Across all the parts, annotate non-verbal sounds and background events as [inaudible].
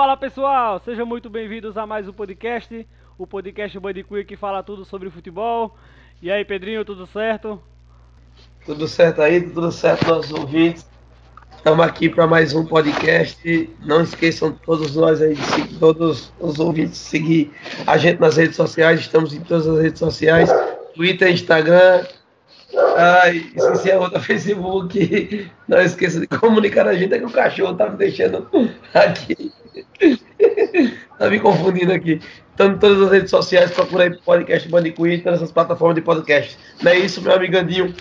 Fala pessoal, sejam muito bem-vindos a mais um podcast, o podcast Bandicoot que fala tudo sobre futebol. E aí, Pedrinho, tudo certo? Tudo certo aí, tudo certo, nossos ouvintes. Estamos aqui para mais um podcast. Não esqueçam todos nós aí, todos os ouvintes, seguir a gente nas redes sociais. Estamos em todas as redes sociais: Twitter, Instagram. Ai, esqueci a outra [laughs] Facebook. Não esqueça de comunicar a gente, é que o cachorro tá me deixando aqui. [laughs] tá me confundindo aqui. Estamos em todas as redes sociais, procura aí podcast Bandicoot, todas as plataformas de podcast. Não é isso, meu amigo Andinho?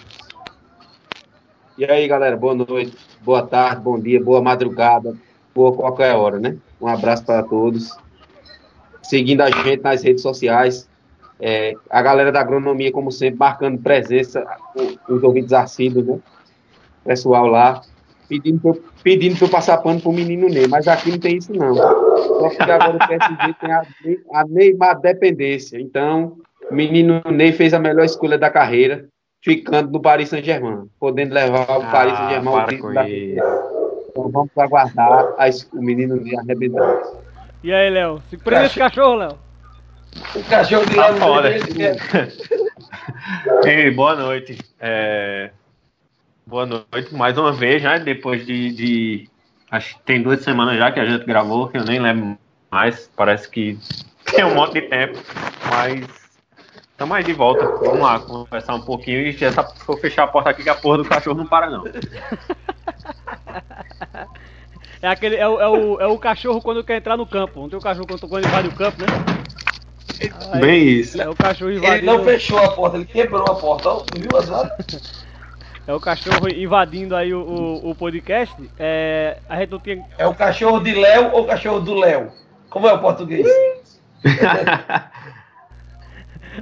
E aí, galera, boa noite, boa tarde, bom dia, boa madrugada, boa qualquer hora, né? Um abraço para todos. Seguindo a gente nas redes sociais. É, a galera da agronomia, como sempre, marcando presença, os ouvintes assíduos, né? Pessoal lá pedindo para eu, pedindo pra eu passar pano pro menino Ney, mas aqui não tem isso não. Só que agora o PSG tem a, a Neymar dependência. Então, o menino Ney fez a melhor escolha da carreira, ficando no Paris Saint-Germain, podendo levar o ah, Paris Saint-Germain ao título da Então vamos aguardar a, o menino Ney arrebentar. E aí, Léo? Se prende esse cachorro, Léo. O cachorro de lá tá fora. [laughs] Ei, boa noite. É, Boa noite, mais uma vez, né? Depois de, de, Acho que tem duas semanas já que a gente gravou, que eu nem lembro mais. Parece que [laughs] tem um monte de tempo. Mas. Estamos aí de volta. Vamos lá, conversar um pouquinho e já tá, vou fechar a porta aqui que a porra do cachorro não para, não. [laughs] É, aquele, é, o, é, o, é o cachorro quando quer entrar no campo. Não tem o cachorro quando, quando invade o campo, né? Aí, Bem isso. É o cachorro invadindo. Ele não fechou a porta, ele quebrou a porta, ó. Viu as [laughs] É o cachorro invadindo aí o, o, o podcast. É, a gente não tinha... é o cachorro de Léo ou o cachorro do Léo? Como é o português? [laughs]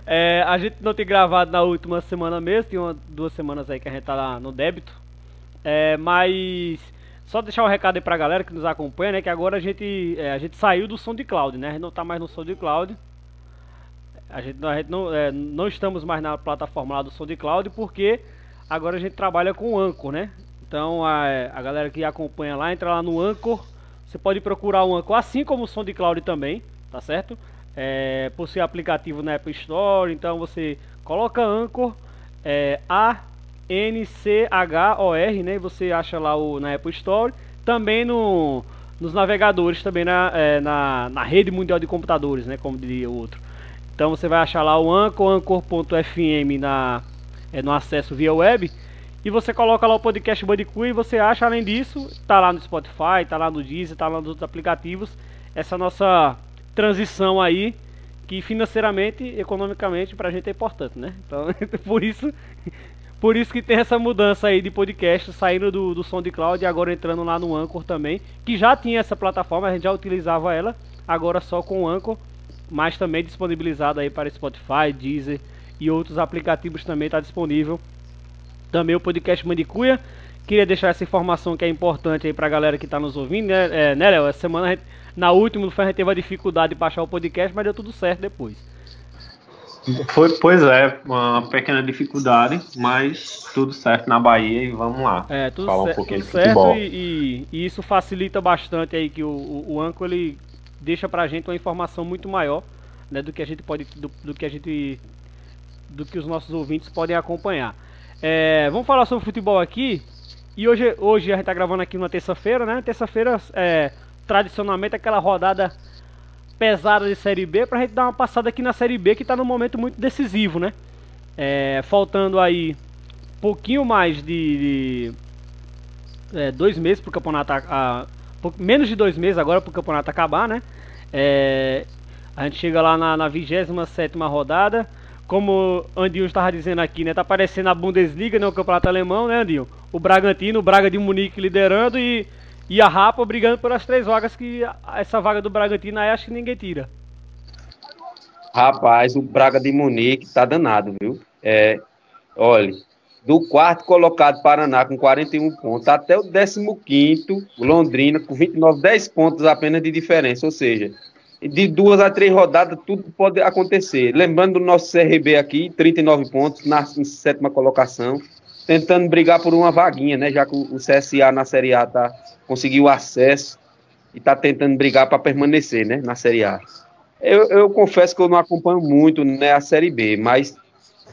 é, a gente não tem gravado na última semana mesmo, tem uma, duas semanas aí que a gente tá lá no débito. É, mas só deixar um recado aí pra galera que nos acompanha, né? Que agora a gente, é, a gente saiu do som de cloud, né? A gente não tá mais no som de cloud. A gente, a gente não, é, não estamos mais na plataforma lá do som de cloud porque agora a gente trabalha com o Anchor, né? Então a, a galera que acompanha lá, entra lá no Anchor. Você pode procurar o Anchor, assim como o SoundCloud também, tá certo? É, por ser aplicativo na Apple Store, então você coloca Anchor, é, A-N-C-H-O-R, né? Você acha lá o, na Apple Store. Também no, nos navegadores, também na, é, na, na rede mundial de computadores, né? Como diria outro. Então você vai achar lá o Anchor, Anchor.fm na é, no acesso via web. E você coloca lá o podcast Bandicoot e você acha, além disso, tá lá no Spotify, tá lá no Deezer, tá lá nos outros aplicativos, essa nossa transição aí, que financeiramente, economicamente, pra gente é importante, né? Então, [laughs] por isso, por isso que tem essa mudança aí de podcast, saindo do, do SoundCloud e agora entrando lá no Anchor também, que já tinha essa plataforma, a gente já utilizava ela, agora só com o Anchor, mas também disponibilizado aí para Spotify, Deezer, e outros aplicativos também está disponível. Também o podcast Mandicuia. Queria deixar essa informação que é importante aí pra galera que tá nos ouvindo, né, é, né Léo? Essa semana, gente, na última, a gente teve a dificuldade de baixar o podcast, mas deu tudo certo depois. Foi, pois é, uma pequena dificuldade, mas tudo certo na Bahia e vamos lá. É, tudo, falar um pouquinho tudo certo e, e, e, isso facilita bastante aí que o, o, o Anco ele deixa pra gente uma informação muito maior né, do que a gente pode do, do que a gente do que os nossos ouvintes podem acompanhar. É, vamos falar sobre futebol aqui. E hoje, hoje a gente está gravando aqui na terça-feira, né? Terça-feira é tradicionalmente aquela rodada pesada de Série B para a gente dar uma passada aqui na Série B que está num momento muito decisivo, né? É, faltando aí pouquinho mais de, de é, dois meses para o campeonato, a, a, menos de dois meses agora para o campeonato acabar, né? É, a gente chega lá na, na 27 rodada como o Andinho estava dizendo aqui, né? Tá aparecendo a Bundesliga, né? O campeonato alemão, né, Andinho? O Bragantino, o Braga de Munique liderando e, e a Rapa brigando pelas três vagas que essa vaga do Bragantino aí acho que ninguém tira. Rapaz, o Braga de Munique tá danado, viu? É, olha, do quarto colocado Paraná com 41 pontos até o 15 Londrina com 29, 10 pontos apenas de diferença, ou seja, de duas a três rodadas, tudo pode acontecer. Lembrando do nosso CRB aqui, 39 pontos, na sétima colocação, tentando brigar por uma vaguinha, né? Já que o CSA na Série A tá, conseguiu acesso. e está tentando brigar para permanecer, né, na Série A. Eu, eu, confesso que eu não acompanho muito né, a Série B, mas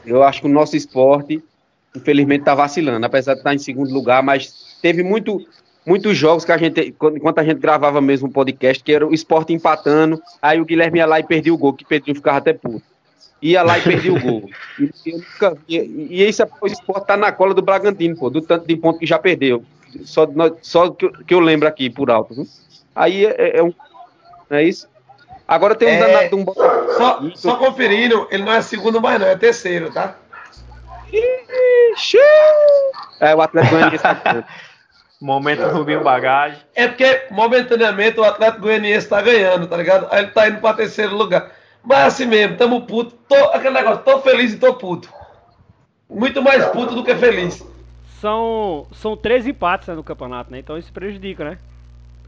eu acho que o nosso esporte, infelizmente, está vacilando, apesar de estar em segundo lugar, mas teve muito, muitos jogos que a gente, enquanto a gente gravava mesmo o podcast, que era o esporte empatando, aí o Guilherme ia lá e perdia o gol, que Pedrinho ficava até puto. Ia lá e perdia o gol. [laughs] E, nunca, e, e esse o esporte tá na cola do Bragantino, pô, do tanto de ponto que já perdeu. Só, só que, eu, que eu lembro aqui por alto. Viu? Aí é, é, é um. É isso? Agora tem um é, danado de um só, só conferindo, ele não é segundo mais, não, é terceiro, tá? Ixi. É, o Atlético Goianiense tá [laughs] Momento Rubinho Bagagem. É porque, momentaneamente, o Atlético Goianiense tá ganhando, tá ligado? Aí ele tá indo pra terceiro lugar. Mas assim mesmo, tamo puto. Tô, aquele negócio, tô feliz e tô puto. Muito mais puto do que feliz. São, são três empates né, no campeonato, né? Então isso prejudica, né?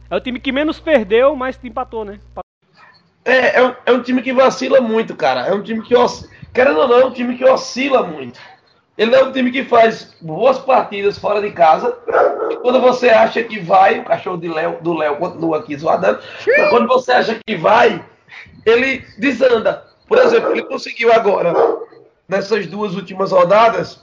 É o time que menos perdeu, mas empatou, né? É, é um, é um time que vacila muito, cara. É um time que oscila. Querendo ou não, é um time que oscila muito. Ele é um time que faz boas partidas fora de casa. Quando você acha que vai, o cachorro de Léo, do Léo continua aqui zoadando. Quando você acha que vai, ele desanda. Por exemplo, ele conseguiu agora, nessas duas últimas rodadas,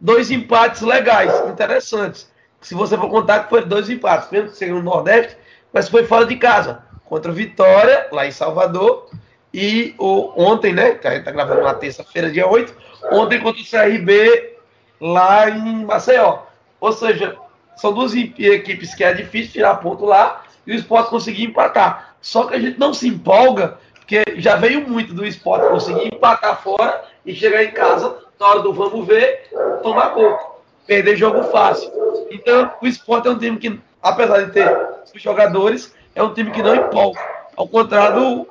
dois empates legais, interessantes. Se você for contar que foram dois empates, mesmo que seja no Nordeste, mas foi fora de casa contra o Vitória, lá em Salvador, e o, ontem, né, que a gente está gravando na terça-feira, dia 8, ontem contra o CRB lá em Maceió. Ou seja, são duas equipes que é difícil tirar ponto lá e o esporte conseguir empatar. Só que a gente não se empolga, porque já veio muito do esporte conseguir empatar fora e chegar em casa, na hora do vamos ver, tomar pouco. Perder jogo fácil. Então, o esporte é um time que, apesar de ter os jogadores, é um time que não empolga. Ao contrário do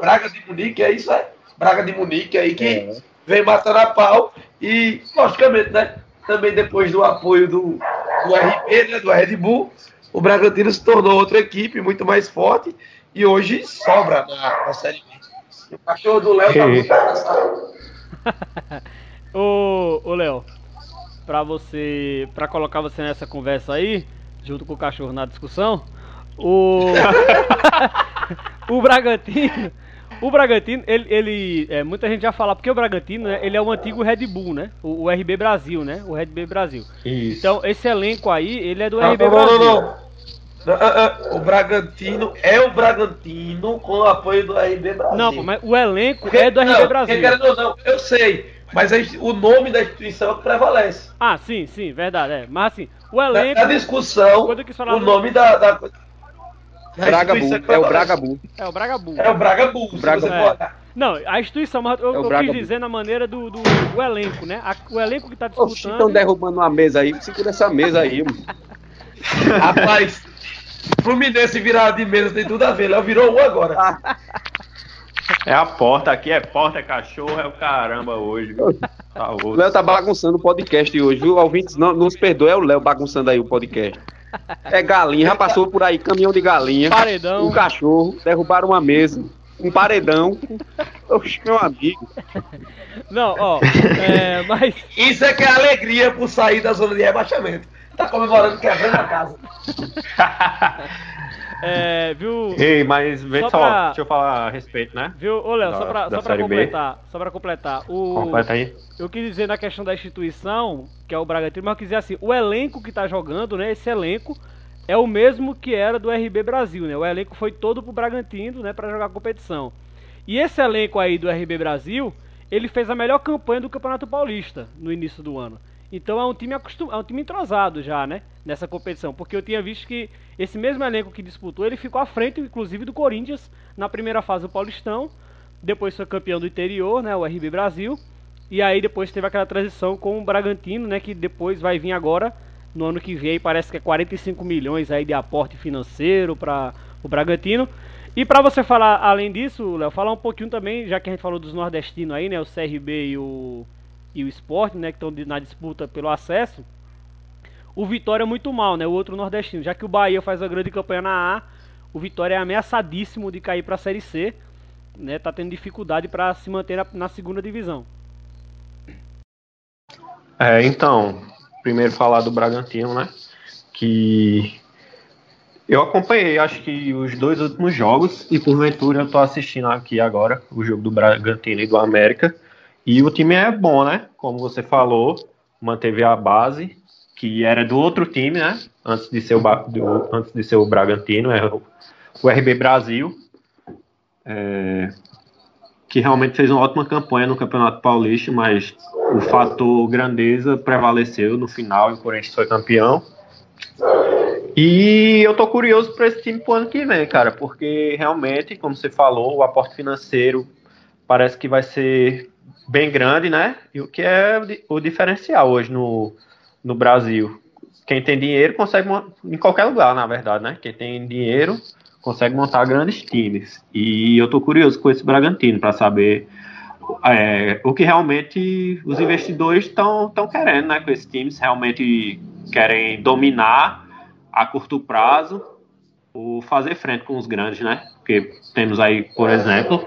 Braga de Munique, é isso aí. Braga de Munique aí que é. Vem matando a pau e, logicamente, né? Também depois do apoio do, do RB, né, do Red Bull, o Bragantino se tornou outra equipe muito mais forte e hoje sobra na, na Série B. O cachorro do Léo tá muito engraçado. [laughs] ô, ô Léo, pra você. para colocar você nessa conversa aí, junto com o cachorro na discussão, o. [laughs] [laughs] o Bragantino. O Bragantino, ele, ele é, muita gente já fala, porque o Bragantino, né, ele é o antigo Red Bull, né? O, o RB Brasil, né? O RB Brasil. Isso. Então, esse elenco aí, ele é do não, RB não, Brasil. Não, não, não. O Bragantino é o Bragantino com o apoio do RB Brasil. Não, mas o elenco porque, é do RB não, Brasil. Não, não, eu sei. Mas o nome da instituição é que prevalece. Ah, sim, sim, verdade. É. Mas assim, o elenco. Na, discussão, o nome da, da Bragabu, é o Bragabu. É o Bragabu. É o Bragabu, Braga é. Não, a instituição, mas eu, é eu quis dizer na maneira do, do, do elenco, né? A, o elenco que tá disputando. Estão derrubando uma mesa aí, segura essa mesa aí, mano. [laughs] Rapaz, Fluminense virar de mesa tem tudo a ver, Léo virou um agora. É a porta, aqui é porta, é cachorro, é o caramba hoje. Tá o Léo tá bagunçando o podcast hoje, viu? Ouvintes, não nos perdoe, é o Léo bagunçando aí o podcast. É galinha, já passou por aí, caminhão de galinha. Paredão. Um cachorro, derrubaram uma mesa. Um paredão. Oxe, meu amigo. Não, ó, é, mas. Isso é que é alegria por sair da zona de rebaixamento. Tá comemorando quebrando a casa. [laughs] É, viu? Ei, mas vê só, só pra... deixa eu falar a respeito, né? Viu, ô Léo, só pra, só pra completar, B. só pra completar. O... Completa aí. Eu quis dizer na questão da instituição, que é o Bragantino, mas eu quis dizer assim, o elenco que tá jogando, né, esse elenco é o mesmo que era do RB Brasil, né? O elenco foi todo pro Bragantino, né, para jogar a competição. E esse elenco aí do RB Brasil, ele fez a melhor campanha do Campeonato Paulista no início do ano. Então é um time acostum... é um time entrosado já, né? Nessa competição. Porque eu tinha visto que esse mesmo elenco que disputou, ele ficou à frente, inclusive, do Corinthians na primeira fase do Paulistão. Depois foi campeão do interior, né? O RB Brasil. E aí depois teve aquela transição com o Bragantino, né? Que depois vai vir agora, no ano que vem, parece que é 45 milhões aí de aporte financeiro para o Bragantino. E para você falar, além disso, Léo, falar um pouquinho também, já que a gente falou dos nordestinos aí, né? O CRB e o e o Sport, né, que estão na disputa pelo acesso, o Vitória é muito mal, né, o outro nordestino. Já que o Bahia faz a grande campanha na A, o Vitória é ameaçadíssimo de cair para a Série C, né, tá tendo dificuldade para se manter na, segunda divisão. É, então, primeiro falar do Bragantino, né, que Eu acompanhei, acho que os dois últimos jogos, e porventura eu tô assistindo aqui agora o jogo do Bragantino e do América. E o time é bom, né? Como você falou, manteve a base, que era do outro time, né? Antes de ser o, do, antes de ser o Bragantino, é o, o RB Brasil, é, que realmente fez uma ótima campanha no Campeonato Paulista, mas o fator grandeza prevaleceu no final e o Corinthians foi campeão. E eu tô curioso para esse time pro ano que vem, cara, porque realmente, como você falou, o aporte financeiro parece que vai ser bem grande, né? E o que é o diferencial hoje no, no Brasil. Quem tem dinheiro consegue em qualquer lugar, na verdade, né? Quem tem dinheiro consegue montar grandes times. E eu tô curioso com esse Bragantino para saber é, o que realmente os investidores estão querendo, né? Com esses times realmente querem dominar a curto prazo o fazer frente com os grandes, né? Porque temos aí, por exemplo,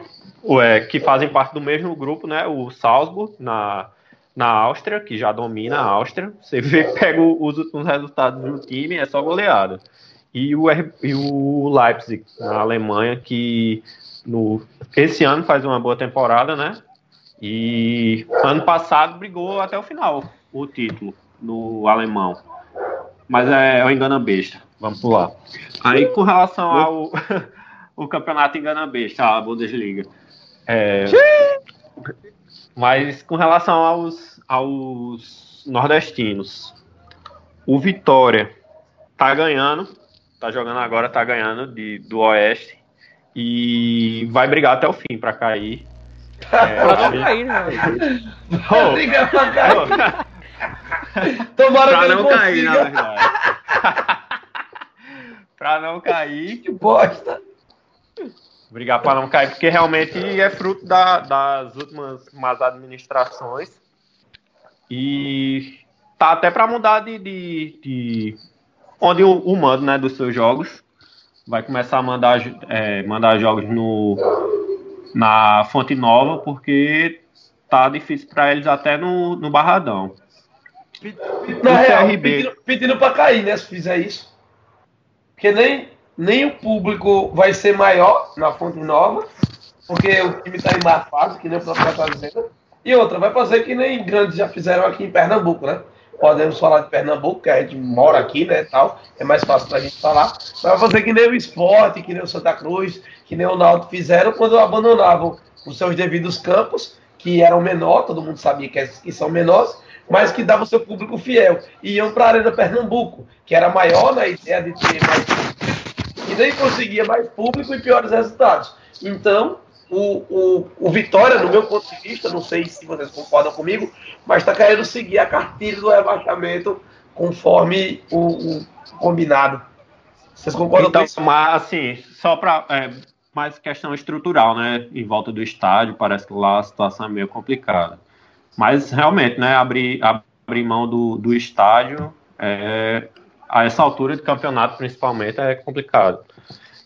é, que fazem parte do mesmo grupo, né? O Salzburg na, na Áustria, que já domina a Áustria. Você vê, pega os últimos resultados do time, é só goleada. E o, e o Leipzig, na Alemanha, que no, esse ano faz uma boa temporada, né? E ano passado brigou até o final o título no alemão. Mas é, é o engana besta. Vamos pular. Aí com relação ao [laughs] o campeonato engana besta, a Bundesliga. É, mas com relação aos, aos nordestinos, o Vitória tá ganhando, tá jogando agora, tá ganhando de, do Oeste e vai brigar até o fim para cair. [laughs] É, pra não cair, né? [laughs] Vai brigar pra cair. [laughs] Tomara pra que não cair, na verdade. pra não cair. Que bosta. Brigar para não cair, porque realmente é fruto da, das últimas más administrações. E tá até para mudar de, de, de, onde o, o mando né, dos seus jogos. Vai começar a mandar, é, mandar jogos no, na Fonte Nova, porque tá difícil para eles até no, no Barradão. Na real, CRB. Pedindo, pedindo para cair, né? Se fizer isso. Porque nem, nem o público vai ser maior na Fonte Nova, porque o time está em má fase, que nem o próprio está dizendo. E outra, vai fazer que nem grandes já fizeram aqui em Pernambuco, né? Podemos falar de Pernambuco, que a gente mora aqui, né? Tal, é mais fácil para a gente falar. Mas vai fazer que nem o esporte, que nem o Santa Cruz, que nem o Náutico fizeram quando abandonavam os seus devidos campos, que eram menor, todo mundo sabia que, que são menores, mas que dava o seu público fiel. E iam para a Arena Pernambuco, que era maior na ideia de ter mais e nem conseguia mais público e piores resultados. Então, o, o, o Vitória, no meu ponto de vista, não sei se vocês concordam comigo, mas está querendo seguir a cartilha do rebaixamento conforme o, o combinado. Vocês concordam então, com isso? Mas, assim, só para. É, mais questão estrutural, né? Em volta do estádio, parece que lá a situação é meio complicada. Mas realmente, né, abrir, abrir mão do, do estádio é, a essa altura de campeonato, principalmente, é complicado.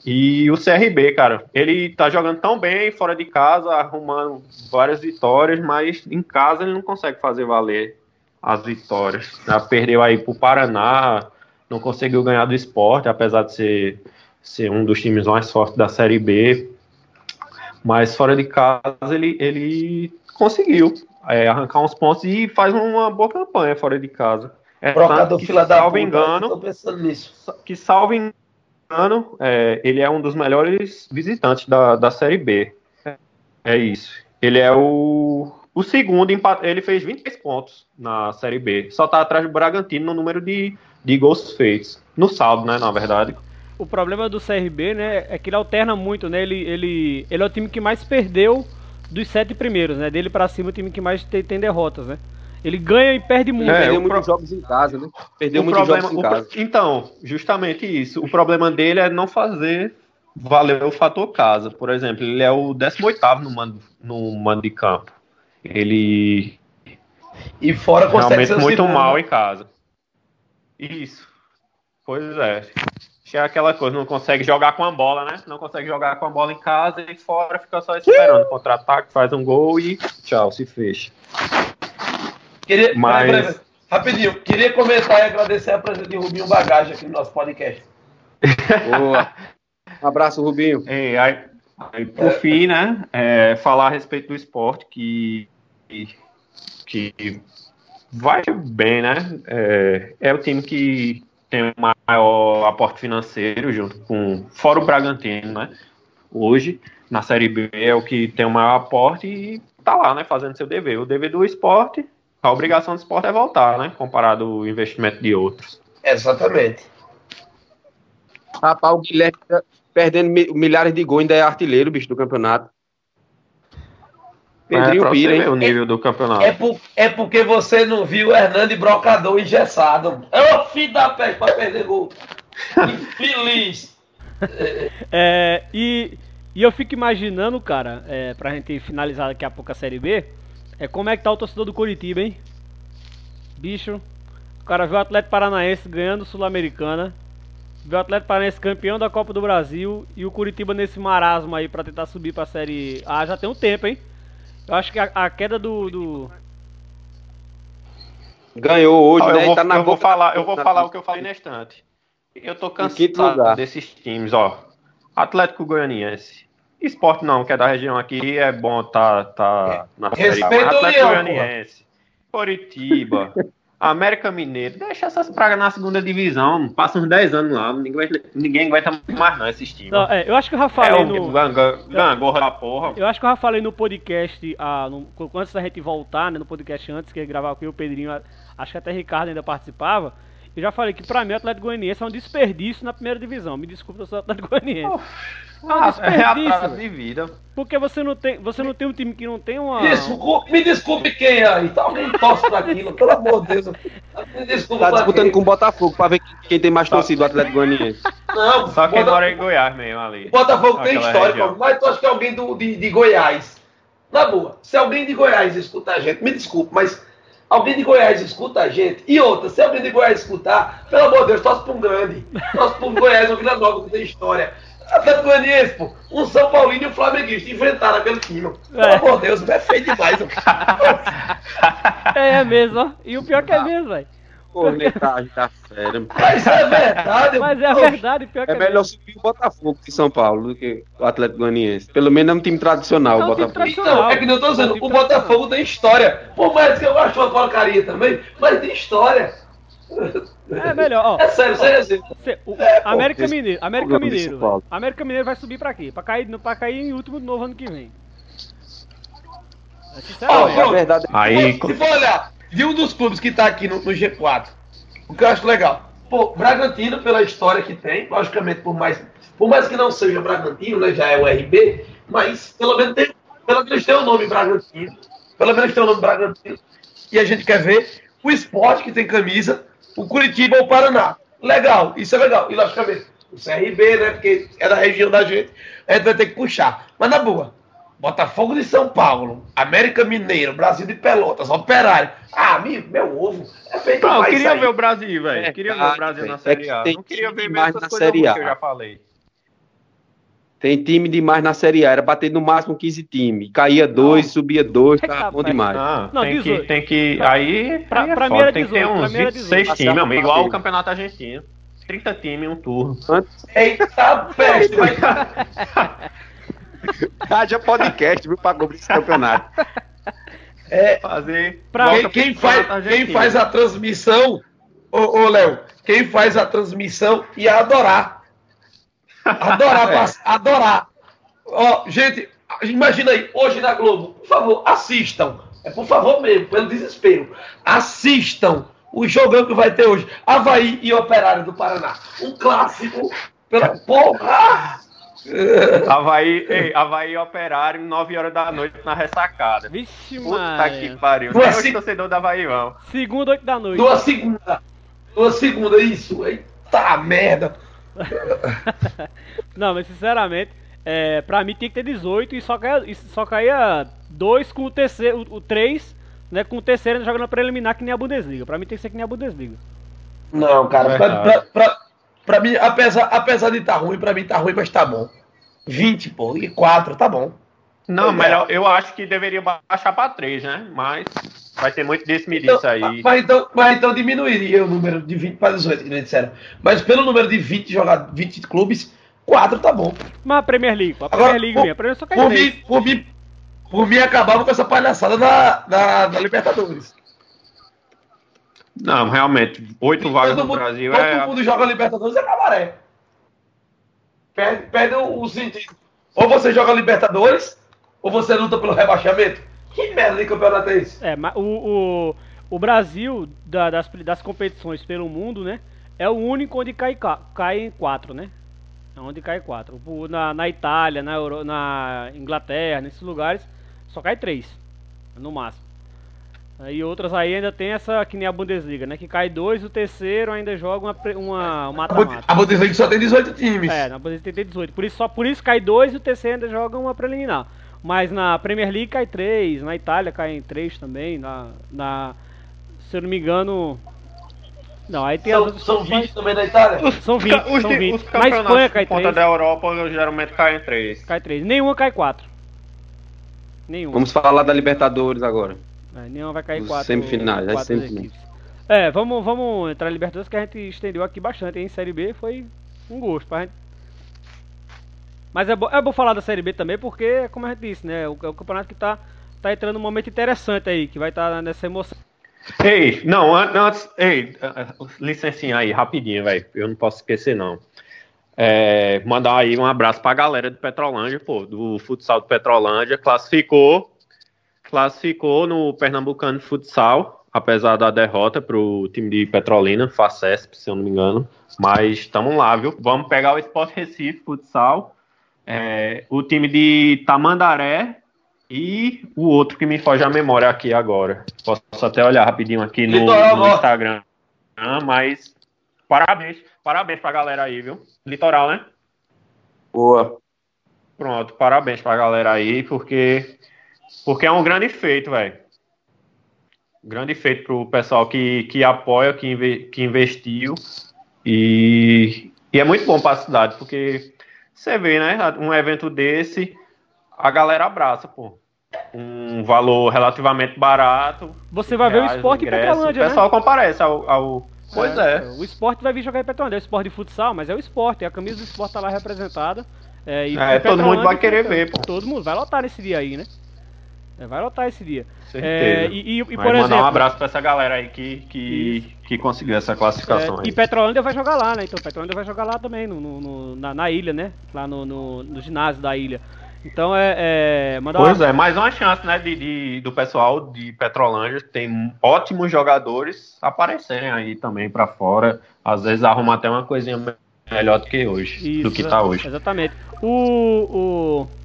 E o CRB, cara, ele tá jogando tão bem fora de casa, arrumando várias vitórias, mas em casa ele não consegue fazer valer as vitórias. Já perdeu aí pro Paraná, não conseguiu ganhar do esporte, apesar de ser, ser um dos times mais fortes da Série B. Mas fora de casa ele, ele conseguiu é, arrancar uns pontos e faz uma boa campanha fora de casa. É, Brocador que, fila salvo da engano, Tô pensando nisso. que salvo engano, é, ele é um dos melhores visitantes da, da Série B. É isso. Ele é o, o segundo, ele fez 23 pontos na Série B. Só tá atrás do Bragantino no número de, de gols feitos. No saldo, né, na verdade. O problema do CRB, né, é que ele alterna muito, né? Ele, ele, ele é o time que mais perdeu dos sete primeiros, né? Dele para cima o time que mais tem, tem derrotas, né? Ele ganha e perde muito. É, perdeu muitos pro... jogos em casa, né? Perdeu muitos jogos em casa. Então, justamente isso. O problema dele é não fazer valer o fator casa. Por exemplo, ele é o 18 no mando, no mando de campo. Ele. E fora consegue realmente muito segundo. mal em casa. Isso. Pois é que é aquela coisa, não consegue jogar com a bola, né? Não consegue jogar com a bola em casa e fora fica só esperando. Contra-ataque, faz um gol e tchau, se fecha. Queria, Mas- peraí, peraí, rapidinho, queria comentar e agradecer a presença de Rubinho Bagagem aqui no nosso podcast. [laughs] Boa. Um abraço, Rubinho. É, aí, aí, por fim, né, é, falar a respeito do esporte, que, que vai bem, né? É, é o time que tem o maior aporte financeiro, junto com. Fora o Bragantino, né? Hoje, na Série B, é o que tem o maior aporte e tá lá, né? Fazendo seu dever. O dever do esporte, a obrigação do esporte é voltar, né? Comparado ao investimento de outros. Exatamente. Rapaz, o Guilherme tá perdendo milhares de gols, ainda é artilheiro, bicho, do campeonato. Pedrinho é, Pira, hein? o nível do campeonato. É, por, é porque você não viu o Hernando Brocador engessado. É o filho da peste pra perder gol. [laughs] Infeliz. [laughs] é, e, e eu fico imaginando, cara, é, pra gente finalizar daqui a pouco a Série B, é como é que tá o torcedor do Curitiba, hein? Bicho, o cara viu o Atlético Paranaense ganhando Sul-Americana, viu o Atlético Paranaense campeão da Copa do Brasil e o Curitiba nesse marasmo aí pra tentar subir pra Série A já tem um tempo, hein? Eu acho que a, a queda do, do, Ganhou hoje, né? Eu vou, tá eu vou falar, eu vou falar o que eu falei na estante. Eu tô cansado desses times, ó. Atlético Goianiense. Esporte não, que é da região aqui, é bom tá, tá na série Atlético Goianiense. Curitiba. [laughs] América Mineiro, deixa essas pragas na segunda divisão. Passa uns 10 anos lá, ninguém, ninguém aguenta mais não esses times. Não, é, eu acho que eu já falei é, no. Gangorra da porra. Eu acho que eu já falei no podcast, ah, no, antes da gente voltar, né, no podcast antes, que ia gravar com o Pedrinho, acho que até Ricardo ainda participava. Eu já falei que pra mim o Atlético Goianiense é um desperdício na primeira divisão. Me desculpa, eu sou Atlético Goianiense. Oh, é um desperdício. É de vida. Porque você não tem, você não tem um time que não tem uma. Desculpe, me desculpe quem aí. Tá alguém torce pra aquilo, pelo amor de Deus. Me desculpe tá disputando quem. com o Botafogo pra ver quem tem mais torcido, o Atlético Goianiense. Não, Só quem Bota... mora em Goiás mesmo ali. O Botafogo tem história, mas tu acha que é alguém do, de, de Goiás. Na boa, se alguém de Goiás escuta a gente, me desculpe, mas Alguém de Goiás escuta a gente. E outra, se alguém de Goiás escutar, pelo amor de Deus, torce para um grande. Torce para um Goiás, um Vila Nova, que tem história. Atlético Goianiense, pô. Um São Paulino e um Flamenguista enfrentaram aquele time. Pelo é. amor de Deus, é feio demais. [laughs] é, é mesmo, ó. E o pior que é mesmo, velho. Cornetagem tá sério. Mas é verdade. Mas é verdade, pior que é, é melhor subir o Botafogo que São Paulo do que o Atlético Goianiense. Pelo menos é um time tradicional, é um o Botafogo. Tradicional. Então, é que eu tô dizendo, é um o Botafogo tem história. Por mais que eu acho uma porcaria também, mas tem história. É melhor, ó. É sério, sério assim. O é, América pô, Mineiro, América Mineiro. América Mineiro vai subir pra quê? Pra cair, pra cair em último de novo ano que vem. Oh, é verdade. Aí, se for olhar, de um dos clubes que tá aqui no, no G4, o que eu acho legal. Pô, Bragantino, pela história que tem, logicamente, por mais, por mais que não seja Bragantino, né, já é o RB, mas pelo menos tem, pelo menos tem o nome Bragantino. Pelo menos tem o nome Bragantino. E a gente quer ver o esporte que tem camisa, o Curitiba ou o Paraná. Legal, isso é legal. E logicamente, o CRB, né? Porque é da região da gente, a gente vai ter que puxar. Mas na boa, Botafogo de São Paulo, América Mineiro, Brasil de Pelotas, Operário. Ah, meu, meu ovo. É feito Não, eu queria ver o Brasil, velho. É, queria ver o Brasil na Série A. Não queria ver mais na Série A. Que eu já falei. Tem time demais na Série A. Era bater no máximo 15 times. Caía dois, não. subia dois, tá bom demais. Não, não tem, que, tem que. Aí. Pra, aí é pra mim era 18, tem que ter uns 26 times, amigo. Igual o Campeonato Argentino. 30 times, um turno. Eita, peste, [laughs] vai. [laughs] Haja podcast, viu, pra cobrir esse campeonato. É, fazer. Pra quem, quem faz, quem faz a transmissão, ô, ô Léo, quem faz a transmissão ia adorar. Adorar, [laughs] é. adorar. Ó, gente, imagina aí, hoje na Globo, por favor, assistam. É por favor mesmo, pelo desespero. Assistam o jogão que vai ter hoje. Havaí e Operário do Paraná. Um clássico. Pela porra! [laughs] Havaí, ei, Havaí operário, 9 horas da noite na ressacada. Vixe, mano. que pariu. Duas se... torcedor da Havaí, vão. Segunda, 8 da noite. Duas segunda. Duas segunda, isso. Eita merda. [laughs] Não, mas sinceramente, é, pra mim tinha que ter 18 e só caía, só caía 2 com o terceiro, o 3, né, com o terceiro jogando preliminar que nem a Bundesliga. Pra mim tem que ser que nem a Bundesliga. Não, cara, pra, pra, pra, Pra mim, apesar, apesar de estar tá ruim, pra mim tá ruim, mas tá bom. 20, pô, e 4, tá bom. Não, melhor, eu acho que deveria baixar pra 3, né? Mas. vai ter muito desse me Então, aí. mas, então, mas então diminuiria o número de 20 para 18, que nem disseram. Mas pelo número de 20 jogadores, 20 clubes, 4 tá bom. Mas a Premier League, a Agora, Premier League por- mesmo, a Premier só cai Por mim, por, mim, por mim, acabava com essa palhaçada na, na, na Libertadores. Não, realmente, oito vagas Todo no mundo, Brasil todo é. mundo joga Libertadores é cabaré. Perde, perde o, o sentido. Ou você joga Libertadores, ou você luta pelo rebaixamento. Que merda de campeonato é esse? É, mas o, o, o Brasil, da- das, das competições pelo mundo, né? É o único onde cai, ca- cai em quatro, né? É onde cai quatro. Na, na Itália, na, Euro, na Inglaterra, nesses lugares, só cai três, no máximo. Aí outras aí ainda tem essa, que nem a Bundesliga, né? Que cai dois, o terceiro ainda joga uma uma um A mata-mata. Bundes- A Bundesliga só tem 18 times. É, na Bundesliga tem 18. Por isso, só por isso cai dois e o terceiro ainda joga uma preliminar. Mas na Premier League cai três, na Itália cai em três também, na, na se eu não me engano, não, aí tem as São, outras são competições- 20 também na Itália. São 20, os, são 20. os Na Espanha cai ponta 3, da Europa geralmente caem em três. cai 3. Nenhuma cai 4. Nenhuma. Vamos falar da Libertadores agora. É, nenhuma vai cair Os 4. semifinais, as semifinais. É, vamos, vamos entrar em Libertadores que a gente estendeu aqui bastante, hein? Série B foi um gosto pra gente. Mas é, bo é bom falar da Série B também, porque, como a gente disse, né? O, é o campeonato que tá, tá entrando num momento interessante aí, que vai estar nessa emoção. Ei, não, an- antes. Ei, licencinha aí, rapidinho, velho. Eu não posso esquecer, não. É, mandar aí um abraço pra galera do Petrolândia, pô, do futsal do Petrolândia. Classificou. Classificou no Pernambucano de Futsal, apesar da derrota pro time de Petrolina, Facesp, se eu não me engano. Mas estamos lá, viu? Vamos pegar o Sport Recife Futsal. é, o time de Tamandaré e o outro que me foge a memória aqui agora. Posso até olhar rapidinho aqui no, no. Instagram. Ah, mas parabéns, parabéns pra galera aí, viu? Litoral, né? Boa. Pronto, parabéns pra galera aí, porque porque é um grande feito, velho. Grande feito pro pessoal que, que apoia, que, inve- que investiu. E, e é muito bom pra cidade, porque você vê, né? Um evento desse, a galera abraça, pô. Um valor relativamente barato. Você vai ver o esporte em ingresso, Petrolândia, O né? pessoal comparece ao. ao- Pois é. O esporte vai vir jogar em Petrolândia. É o esporte de futsal, mas é o esporte. A camisa do esporte tá lá representada. É, e É, todo mundo vai querer ver, pô. Todo mundo vai lotar nesse dia aí, né? É, vai lotar esse dia. Certeza. É, e, e, e, por mandar exemplo, um abraço pra essa galera aí que, que, que conseguiu essa classificação É, aí. e Petrolândia vai jogar lá, né? Então Petrolândia vai jogar lá também, no, no- na, na ilha, né? Lá no, no, no ginásio da ilha. Então é. é mandar Pois uma- é, mais uma chance, né, de, de- do pessoal de Petrolândia, tem ótimos jogadores, aparecerem aí também pra fora. Às vezes arruma até uma coisinha me- melhor do que hoje, do que tá hoje. Exatamente. O. o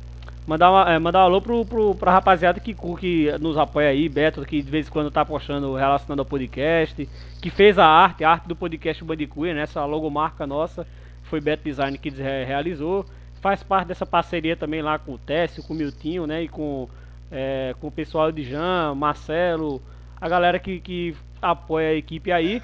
mandar, uma, é, mandar um alô pro, pro, pra rapaziada que, que nos apoia aí, Beto, que de vez em quando tá postando relacionado ao podcast, que fez a arte, a arte do podcast Bandicoot, né? Essa logomarca nossa, foi Beto Design que re- realizou. Faz parte dessa parceria também lá com o Técio, com o Miltinho, né? E com, é, com o pessoal de Jean, Marcelo, a galera que, que apoia a equipe aí.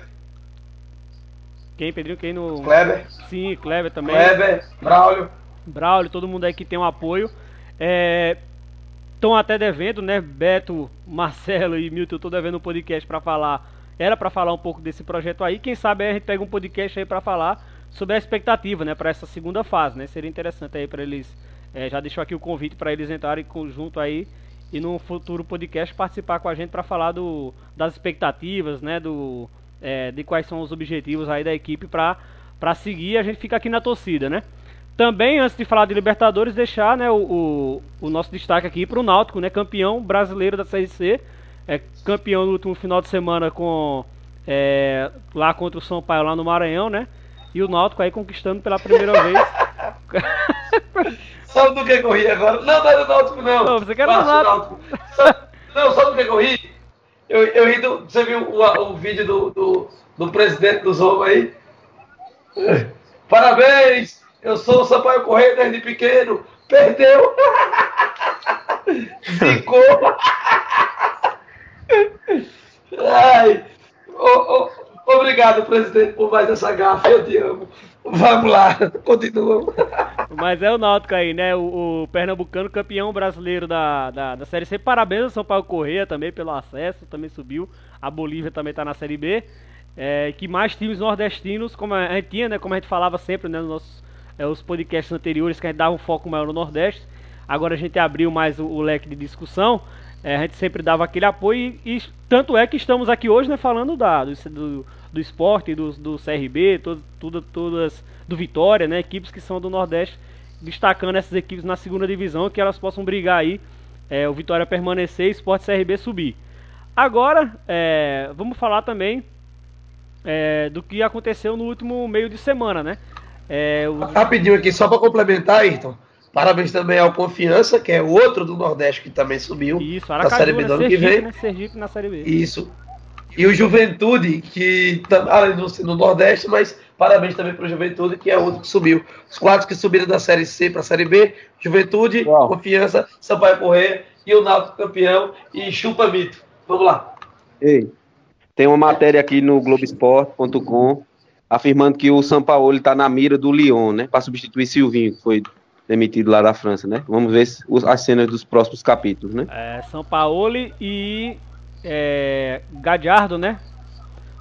Quem, Pedrinho? Quem no. Kleber, Sim, Kleber também. Kleber, Braulio. Braulio, todo mundo aí que tem um apoio. Estão até devendo, né? Beto, Marcelo e Milton estão devendo um podcast para falar. Era para falar um pouco desse projeto aí. Quem sabe a gente pega um podcast aí para falar sobre a expectativa, né? Para essa segunda fase, né? Seria interessante aí para eles. eh, já deixou aqui o convite para eles entrarem em conjunto aí e num futuro podcast participar com a gente para falar do, das expectativas, né? Do, eh, de quais são os objetivos aí da equipe para seguir. A gente fica aqui na torcida, né? Também, antes de falar de Libertadores, deixar né, o, o, o nosso destaque aqui para o Náutico, né, campeão brasileiro da Série C. É, campeão no último final de semana com é, lá contra o São Paulo lá no Maranhão, né? E o Náutico aí conquistando pela primeira vez. [laughs] Sabe do que que eu ri agora? Não, não era do Náutico, não. Não, você quer do o Náutico. Sabe- Não, sabe do que que eu ri? Eu, eu ri do... Você viu o, o vídeo do, do, do presidente dos homens aí? Parabéns! Eu sou o Sampaio Correia desde pequeno. Perdeu! [laughs] Zicou! Ai! Ô, ô, obrigado, presidente, por mais essa gafa. Eu te amo. Vamos lá, continua. Mas é o Náutico aí, né? O, o, Pernambucano campeão brasileiro da, da, da Série C. Parabéns ao São Paulo Correia também pelo acesso, também subiu. A Bolívia também tá na Série B. É, que mais times nordestinos, como a gente tinha, né? Como a gente falava sempre né, nos nossos é, os podcasts anteriores, que a gente dava um foco maior no Nordeste. Agora a gente abriu mais o, o leque de discussão. É, a gente sempre dava aquele apoio e, e, tanto é que estamos aqui hoje né, falando da, do, do, do esporte, do, do CRB, todo, tudo, todas do Vitória, né, equipes que são do Nordeste, destacando essas equipes na segunda divisão, que elas possam brigar aí, é, o Vitória permanecer e o Esporte CRB subir. Agora, é, vamos falar também é, do que aconteceu no último meio de semana, né? É, o... Rapidinho aqui, só para complementar, Ayrton. Parabéns também ao Confiança, que é o outro do Nordeste que também subiu Isso, Aracaju, na Série B do ano que vem. Né? Sergipe na Série B. Isso. E o Juventude, que além do no Nordeste, mas parabéns também para o Juventude, que é outro que subiu. Os quatro que subiram da Série C para a Série B: Juventude, Uau. Confiança, Sampaio Correia e o Náutico campeão e Chupa Mito. Vamos lá. Ei, tem uma matéria aqui no Globoesporte.com afirmando que o São Paulo está na mira do Lyon, né? Para substituir Silvinho, que foi demitido lá da França, né? Vamos ver as cenas dos próximos capítulos, né? É, São Paulo e é, Gadiardo, né?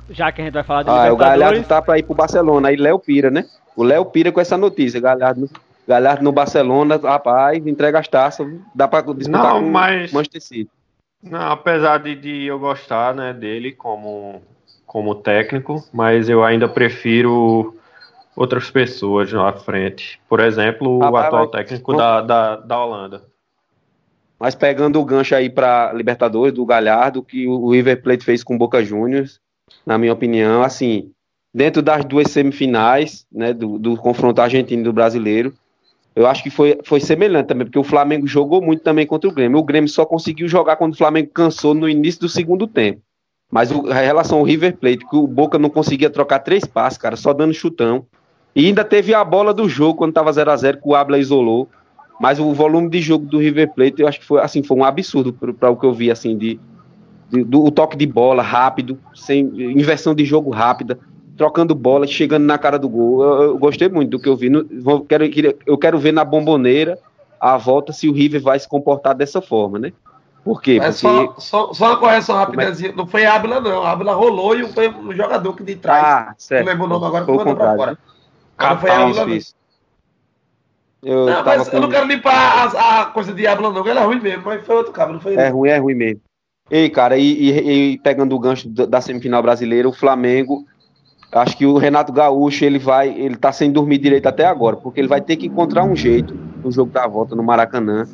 Já que a gente vai falar de ah, o Galhardo tá para ir pro Barcelona, aí Léo Pira, né? O Léo Pira com essa notícia, Galhardo, Galhardo no Barcelona, rapaz, entrega as taças, dá para disputar Não, com mas... Manchester City. Não, apesar de, de eu gostar, né, dele como como técnico, mas eu ainda prefiro outras pessoas na frente. Por exemplo, ah, o atual vai... técnico da, da, da Holanda. Mas pegando o gancho aí para Libertadores do Galhardo, que o River Plate fez com o Boca Juniors, na minha opinião, assim, dentro das duas semifinais, né, do, do confronto argentino e do brasileiro, eu acho que foi, foi semelhante também, porque o Flamengo jogou muito também contra o Grêmio. O Grêmio só conseguiu jogar quando o Flamengo cansou no início do segundo tempo. Mas o, a relação ao River Plate, que o Boca não conseguia trocar três passes, cara, só dando chutão. E ainda teve a bola do jogo quando tava 0 a 0 que o Abla isolou. Mas o volume de jogo do River Plate, eu acho que foi assim, foi um absurdo para o que eu vi assim de, de do o toque de bola rápido, sem inversão de jogo rápida, trocando bola, chegando na cara do gol. Eu, eu gostei muito do que eu vi. No, vou, quero, eu quero ver na bomboneira a volta se o River vai se comportar dessa forma, né? Por quê? Porque... Só, só, só, uma correção rápida, não foi Ábila, não. Ábila rolou e foi o jogador que de trás. Ah, certo. Não lembro o nome agora, foi mandou pra fora. Não foi a Ábila, não. Eu, não, mas com... eu não quero limpar a, a coisa de Ábila, não, ele é ruim mesmo, mas foi outro cabo, não foi É ruim, é ruim mesmo. Ei, cara, e, e, e, pegando o gancho da semifinal brasileira, o Flamengo, acho que o Renato Gaúcho, ele vai, ele tá sem dormir direito até agora, porque ele vai ter que encontrar um jeito no jogo da volta no Maracanã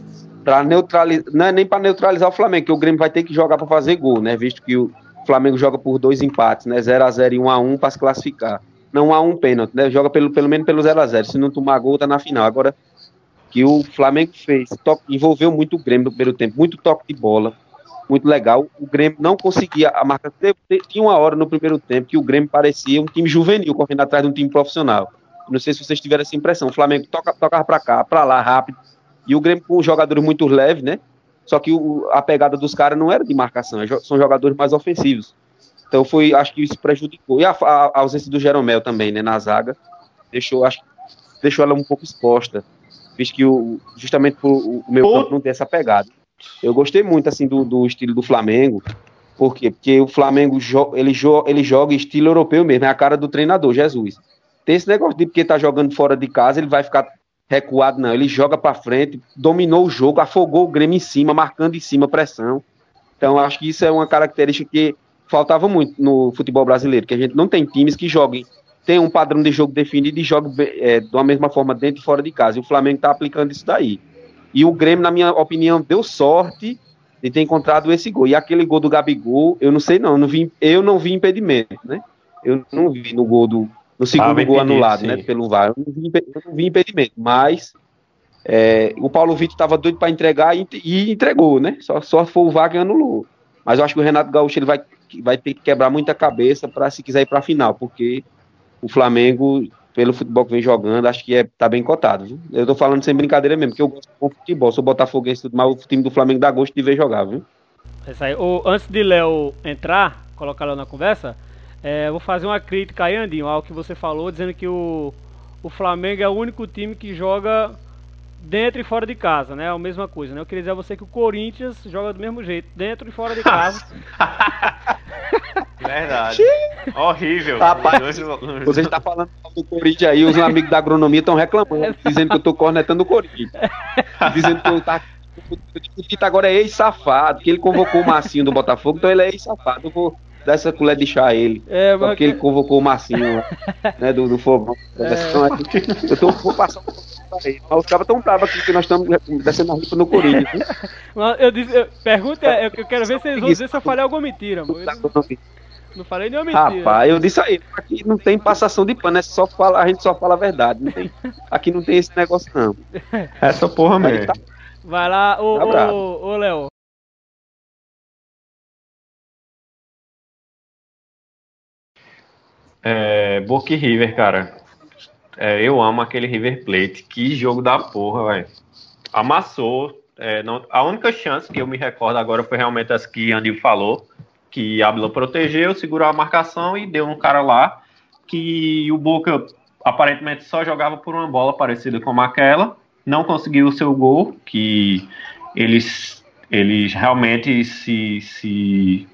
para neutralizar, não é nem para neutralizar o Flamengo, que o Grêmio vai ter que jogar para fazer gol, né? Visto que o Flamengo joga por dois empates, né? 0 a 0 e 1 a 1 para se classificar. Não há um pênalti, né? Joga pelo, pelo menos pelo 0 a 0 Se não tomar gol, tá na final. Agora, que o Flamengo fez, toque, envolveu muito o Grêmio no primeiro tempo, muito toque de bola, muito legal. O Grêmio não conseguia a marca. Tinha uma hora no primeiro tempo que o Grêmio parecia um time juvenil correndo atrás de um time profissional. Não sei se vocês tiveram essa impressão. O Flamengo toca, tocava para cá, para lá, rápido e o Grêmio com jogadores muito leves, né? Só que o, a pegada dos caras não era de marcação, é são jogadores mais ofensivos. Então foi, acho que isso prejudicou. E a, a, a ausência do Jeromel também, né, na zaga, deixou, acho, deixou ela um pouco exposta, visto que o, justamente por o meu campo não ter essa pegada. Eu gostei muito assim do, do estilo do Flamengo, por quê? Porque o Flamengo jo ele, jo ele joga estilo europeu mesmo, é a cara do treinador, Jesus. Tem esse negócio de porque tá jogando fora de casa, ele vai ficar recuado, não. Ele joga para frente, dominou o jogo, afogou o Grêmio em cima, marcando em cima pressão. Então, acho que isso é uma característica que faltava muito no futebol brasileiro, que a gente não tem times que joguem, tem um padrão de jogo definido e jogam é, da mesma forma dentro e fora de casa. E o Flamengo está aplicando isso daí. E o Grêmio, na minha opinião, deu sorte de ter encontrado esse gol. E aquele gol do Gabigol, eu não sei não, eu não vi, eu não vi impedimento, né? Eu não vi no gol do, no segundo ah, gol anulado, né, pelo VAR. Eu não vi, eu não vi impedimento, mas é, o Paulo Vitor estava doido para entregar e, e, entregou, né? Só, só foi o VAR que anulou. Mas eu acho que o Renato Gaúcho ele vai, vai ter que quebrar muita cabeça para se quiser ir para a final, porque o Flamengo, pelo futebol que vem jogando, acho que é, tá bem cotado. Viu? Eu tô falando sem brincadeira mesmo, porque eu gosto de futebol, sou botafoguense tudo, mas o time do Flamengo dá gosto de ver jogar, viu? É isso aí. O, antes de Léo entrar, colocar lá na conversa, é, vou fazer uma crítica aí, Andinho, ao que você falou, dizendo que o, o Flamengo é o único time que joga dentro e fora de casa, né? É a mesma coisa, né? Eu queria dizer a você que o Corinthians joga do mesmo jeito, dentro e fora de casa. [laughs] Verdade. Horrível. Rapaz, você está falando do Corinthians aí, os amigos da agronomia estão reclamando, dizendo que eu tô cornetando o Corinthians. Dizendo que eu tá o agora é ex-safado, que ele convocou o Marcinho do Botafogo, então ele é ex-safado. Eu vou dar essa colher de chá a ele. É, mas... Porque ele convocou o Marcinho [laughs] né, do, do Fogão. É. Eu tô, vou passar um mas os caras estão bravos aqui que nós estamos descendo a ripa no Corinthians. [laughs] eu disse, eu, pergunta é, eu quero ver se eles vão dizer se eu falei alguma mentira, mano. Não falei nenhuma mentira. Rapaz, eu disse aí, aqui não tem passação de pano, é só fala, a gente só fala a verdade. Não tem, aqui não tem esse negócio, não. Essa porra mesmo. Tá, Vai lá, ô, tá ô, ô, Léo. É, Boca River, cara. É, eu amo aquele River Plate. Que jogo da porra, velho. Amassou. É, não, a única chance que eu me recordo agora foi realmente essa que Andy falou. Que Abla protegeu, segurou a marcação e deu um cara lá. Que o Boca aparentemente só jogava por uma bola parecida com aquela. Não conseguiu o seu gol, que eles, eles realmente se, se,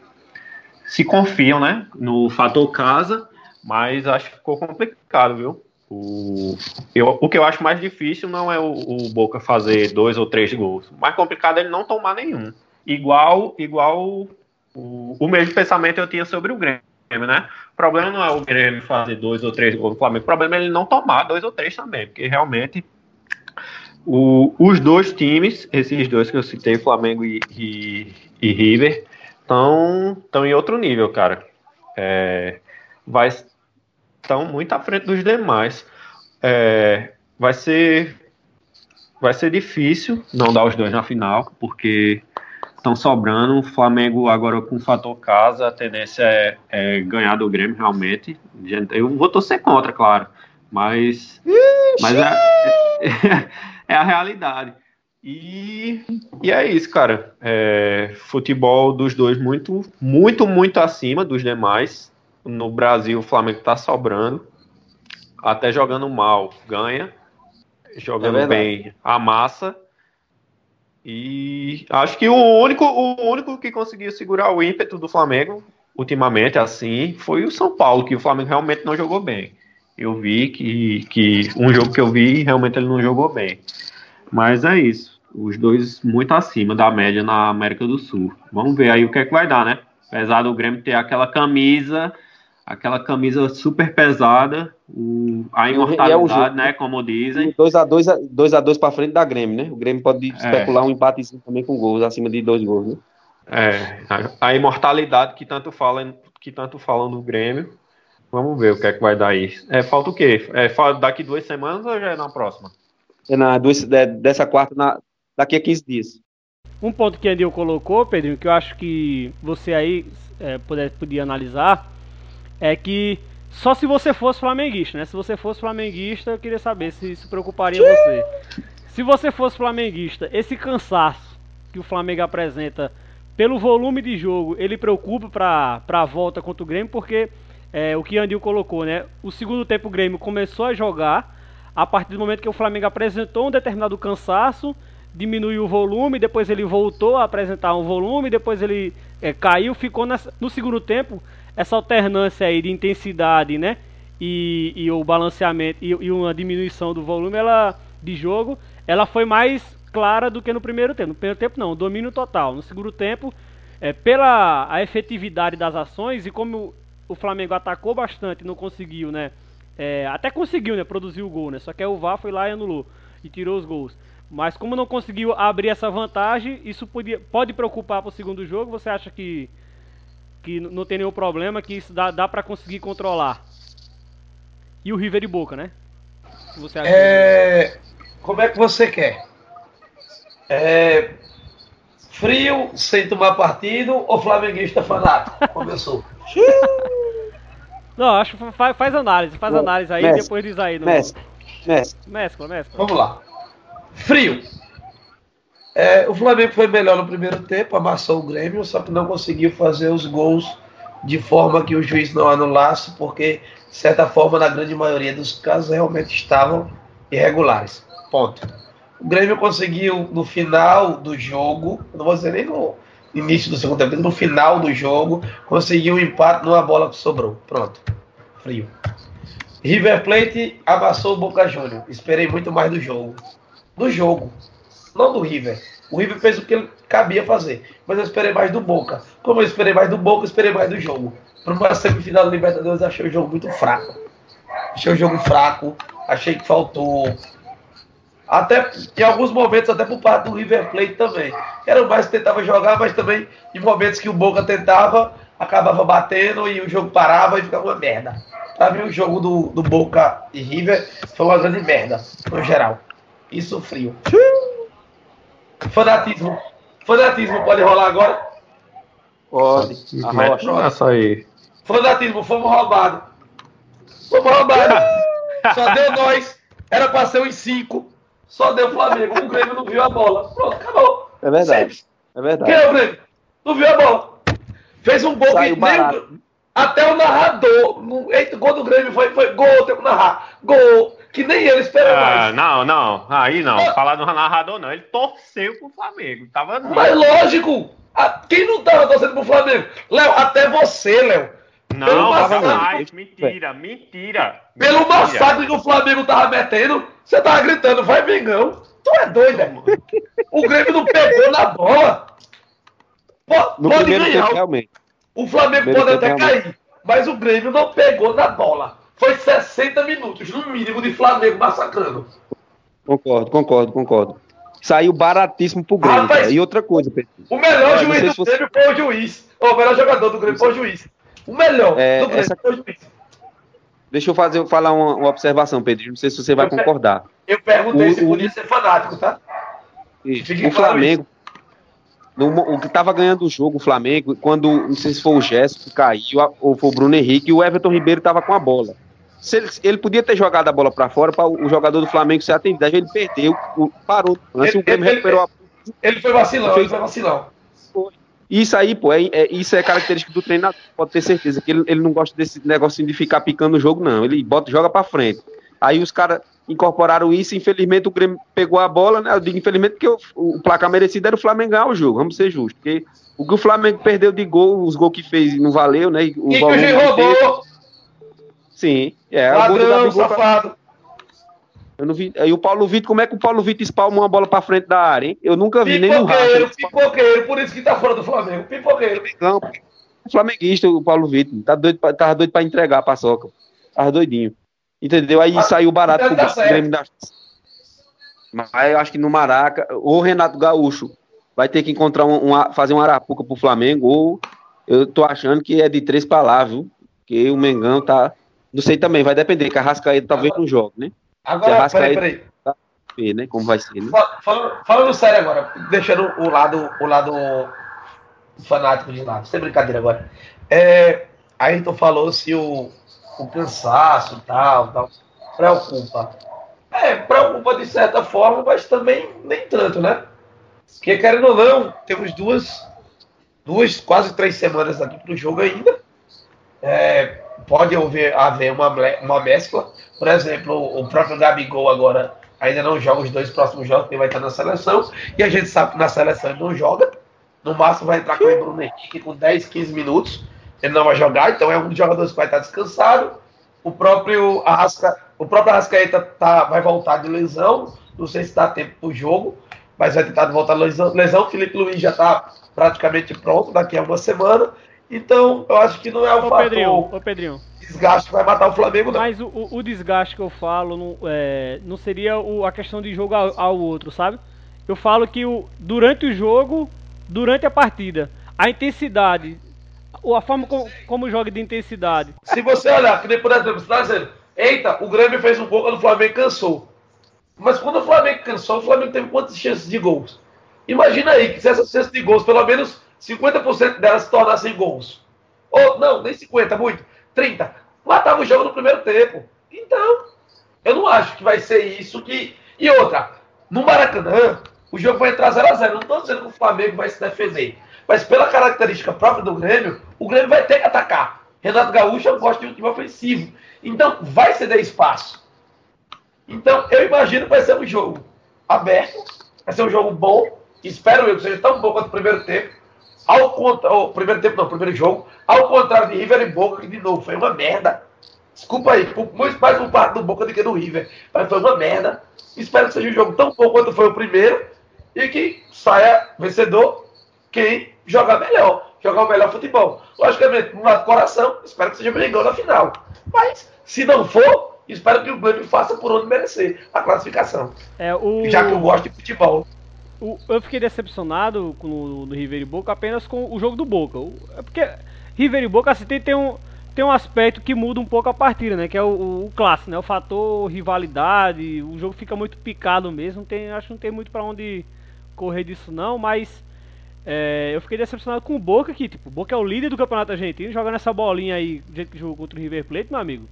se confiam né, no fator casa, mas acho que ficou complicado, viu? O, eu, o que eu acho mais difícil não é o, o, Boca fazer dois ou três gols. O mais complicado é ele não tomar nenhum. Igual, igual o, o mesmo pensamento eu tinha sobre o Grêmio, né? O problema não é o Grêmio fazer dois ou três gols no Flamengo. O problema é ele não tomar dois ou três também, porque realmente o, os dois times, esses dois que eu citei, Flamengo e, e, e River, estão em outro nível, cara. É, vai estão muito à frente dos demais. É, vai ser vai ser difícil não dar os dois na final, porque estão sobrando. O Flamengo agora com o fator casa, a tendência é, é, ganhar do Grêmio realmente. Eu vou torcer contra, claro, mas mas é, [laughs] é, a realidade. E, e é isso, cara. É, futebol dos dois muito, muito, muito acima dos demais no Brasil o Flamengo está sobrando. Até jogando mal, ganha. Jogando é bem, amassa. E acho que o único, o único que conseguiu segurar o ímpeto do Flamengo, ultimamente, assim, foi o São Paulo, que o Flamengo realmente não jogou bem. Eu vi que, que um jogo que eu vi, realmente ele não jogou bem. Mas é isso. Os dois muito acima da média na América do Sul. Vamos ver aí o que é que vai dar, né? Apesar do Grêmio ter aquela camisa aquela camisa super pesada, o, a imortalidade, é né, como dizem. 2x2 2 a 2 para frente da Grêmio, né? O Grêmio pode é. especular um empatezinho também com gols, acima de dois gols, né? É, a, a, imortalidade que tanto falam que tanto falam do Grêmio. Vamos ver o que é que vai dar aí. É, falta o quê? É, daqui duas semanas ou já é na próxima? É na, duas, é, dessa quarta, na, daqui a 15 dias. Um ponto que a Andil colocou, Pedrinho, que eu acho que você aí é, poder, podia analisar, é que só se você fosse flamenguista, né? Se você fosse flamenguista, eu queria saber se isso preocuparia você. Se você fosse flamenguista, esse cansaço que o Flamengo apresenta pelo volume de jogo, ele preocupa para a volta contra o Grêmio, porque é, o que Andil colocou, né? O segundo tempo o Grêmio começou a jogar a partir do momento que o Flamengo apresentou um determinado cansaço, diminuiu o volume, depois ele voltou a apresentar um volume, depois ele é, caiu, ficou nessa, no segundo tempo essa alternância aí de intensidade, né? E, e o balanceamento e, e, uma diminuição do volume ela, de jogo, ela foi mais clara do que no primeiro tempo. No primeiro tempo não, domínio total. No segundo tempo, é, pela a efetividade das ações e como o Flamengo atacou bastante, não conseguiu, né? É, até conseguiu, né? Produzir o gol, né? Só que o VAR foi lá e anulou e tirou os gols. Mas como não conseguiu abrir essa vantagem, isso podia, pode preocupar para o segundo jogo. Você acha que que não tem nenhum problema, que isso dá, dá para conseguir controlar. E o River de Boca, né? Você é... Como é que você quer? É... Frio, sem tomar partido ou flamenguista fanático? Começou. [laughs] não, acho que faz, faz análise, faz Bom, análise aí e depois diz aí. No... Mescla, mescla. Mescla, Vamos lá. Frio. É, o Flamengo foi melhor no primeiro tempo, amassou o Grêmio, só que não conseguiu fazer os gols de forma que o juiz não anulasse, porque, de certa forma, na grande maioria dos casos, realmente estavam irregulares. Ponto. O Grêmio conseguiu, no final do jogo, não vou dizer nem no início do segundo tempo, no final do jogo, conseguiu um empate numa bola que sobrou. Pronto. Frio. River Plate amassou o Boca Juniors. Esperei muito mais do jogo. Do jogo. Não do River. O River fez o que ele cabia fazer. Mas eu esperei mais do Boca. Como eu esperei mais do Boca, eu esperei mais do jogo. Para uma semifinal da Libertadores, achei o jogo muito fraco. Achei o jogo fraco. Achei que faltou até em alguns momentos, até por parte do River Plate também. Era o mais que tentava jogar, mas também em momentos que o Boca tentava, acabava batendo e o jogo parava e ficava uma merda. Pra mim, o jogo do, do Boca e River foi uma grande merda, no geral. Isso frio. Fanatismo. Fanatismo pode rolar agora? Pode. Arrocha. aí. Fanatismo, fomos roubados. Fomos roubados. [laughs] Só deu nós. Era pra ser uns cinco. Só deu Flamengo. O Grêmio não viu a bola. Pronto, acabou. É verdade. Sempre. É verdade. Quem é o Grêmio? Não viu a bola. Fez um gol Saiu que nem até o narrador. No, eita, gol do Grêmio foi, foi gol, tem que narrar. Gol. Que nem ele esperava ah, mais. Não, não. Aí não. Mas, Falar do narrador não. Ele torceu pro Flamengo. Tava Mas lógico. A, quem não tava torcendo pro Flamengo? Léo, até você, Léo. Não, mais. Mentira, mentira. Pelo mentira. massacre que o Flamengo tava metendo, você tava gritando, vai Mengão. Tu é doido, velho. O Grêmio não pegou na bola. Pode, no pode ganhar. Tempo, realmente. O Flamengo pode até realmente. cair, mas o Grêmio não pegou na bola. Foi 60 minutos, no mínimo, de Flamengo massacrando. Concordo, concordo, concordo. Saiu baratíssimo pro Grêmio. Rapaz, e outra coisa, Pedro. O melhor é, juiz do se Grêmio foi o juiz. O melhor jogador do Grêmio foi o juiz. O melhor é, do Grêmio essa... foi o juiz. Deixa eu fazer, falar uma, uma, observação, Pedro. Não sei se você vai eu concordar. Eu perguntei o, se podia ser fanático, tá? O Flamengo. No, o que estava ganhando o jogo, o Flamengo, quando, não sei se foi o Gerson que caiu, ou foi o Bruno Henrique, e o Everton Ribeiro estava com a bola. Se ele, ele, podia ter jogado a bola para fora para o, o, jogador do Flamengo ser atendido. Ele perdeu, o, parou. Ele, o Grêmio ele, recuperou a... ele foi vacilão, ele foi vacilão. Isso aí, pô, é, é, isso é característica do treinador, pode ter certeza, que ele, ele não gosta desse negocinho de ficar picando o jogo, não. Ele bota, joga para frente. Aí os caras incorporaram isso, infelizmente o Grêmio pegou a bola, né? Eu digo infelizmente porque o, o placar merecido era o Flamengo ganhar o jogo, vamos ser justos. Porque o que o Flamengo perdeu de gol, os gols que fez não valeu, né? O e que o roubou! Sim, é. Ladrão, safado. Eu não vi. Aí o Paulo Vitor, como é que o Paulo Vitor espalma uma bola pra frente da área, hein? Eu nunca vi, nem no Pipoqueiro, pipoqueiro, por isso que tá fora do Flamengo. Pipoqueiro. Não, flamenguista, o Paulo Vitor. Tá doido pra, tava doido pra entregar a paçoca. Tava doidinho. Entendeu? Aí Mas, saiu barato pro tá Grêmio da. Mas eu acho que no Maraca, ou Renato Gaúcho vai ter que encontrar um, uma, fazer uma arapuca pro Flamengo, ou eu tô achando que é de três pra lá, viu? Porque o Mengão tá. Não sei também, vai depender, que a Rascaeta talvez não jogue, né? Agora, peraí, peraí. Ver, né? Como vai ser, né? Falando, falando sério agora, deixando o lado, o lado fanático de lado, sem brincadeira agora. É, Ayrton falou se o, o cansaço tal, tal, preocupa. É, preocupa de certa forma, mas também nem tanto, né? Porque querendo ou não, temos duas, duas, quase três semanas aqui pro jogo ainda. É, pode haver, haver uma, uma mescla. Por exemplo, o próprio Gabigol agora ainda não joga os dois próximos jogos, porque vai estar na seleção. E a gente sabe que na seleção ele não joga. No máximo vai entrar com o Bruno Henrique com 10, 15 minutos. Ele não vai jogar, então é um dos jogadores que vai estar descansado. O próprio Arrasca, o próprio Arrascaeta tá, vai voltar de lesão. Não sei se dá tempo para o jogo, mas vai tentar voltar de lesão. lesão. Felipe Luiz já está praticamente pronto daqui a uma semana. Então, eu acho que não é o ô, fator Pedrinho, ô, Pedrinho. desgaste que vai matar o Flamengo, não. Mas o, o desgaste que eu falo não, é, não seria o, a questão de jogo ao, ao, outro, sabe? Eu falo que o, durante o jogo, durante a partida, a intensidade, a forma como, como joga de intensidade. Se você olhar, que nem por exemplo, você tá dizendo, eita, o Grêmio fez um pouco, o Flamengo cansou. Mas quando o Flamengo cansou, o Flamengo teve quantas chances de gols? Imagina aí que se essas chances de gols, pelo menos 50% delas se tornassem gols. Ou, não, nem 50, muito. 30. Matava o jogo no primeiro tempo. Então, eu não acho que vai ser isso que. E outra, no Maracanã, o jogo vai entrar 0x0. Não estou dizendo que o Flamengo vai se defender. Mas pela característica própria do Grêmio, o Grêmio vai ter que atacar. Renato Gaúcho gosta de um time ofensivo. Então, vai ceder espaço. Então, eu imagino que vai ser um jogo aberto, vai ser um jogo bom. Espero eu que seja tão bom quanto o primeiro tempo. Ao contra... o primeiro tempo não, primeiro jogo. Ao contrário de River e Boca, que de novo foi uma merda. Desculpa aí, muito mais um parte do Boca do que do River. Mas foi uma merda. Espero que seja um jogo tão bom quanto foi o primeiro. E que saia vencedor quem jogar melhor. Jogar o melhor futebol. Logicamente, no lado coração, espero que seja brigão na final. Mas, se não for, espero que o Grêmio faça por onde merecer a classificação. É, o... Já que eu gosto de futebol. O, eu fiquei decepcionado no, no River e Boca apenas com o jogo do Boca. O, é porque River e Boca assim, tem, tem, um, tem um aspecto que muda um pouco a partida, né? Que é o, o, o clássico, né? O fator rivalidade. O jogo fica muito picado mesmo. Tem, acho que não tem muito para onde correr disso não, mas é, eu fiquei decepcionado com o Boca, que tipo, o Boca é o líder do campeonato argentino, jogando essa bolinha aí, do jeito que jogou contra o River Plate, meu amigo.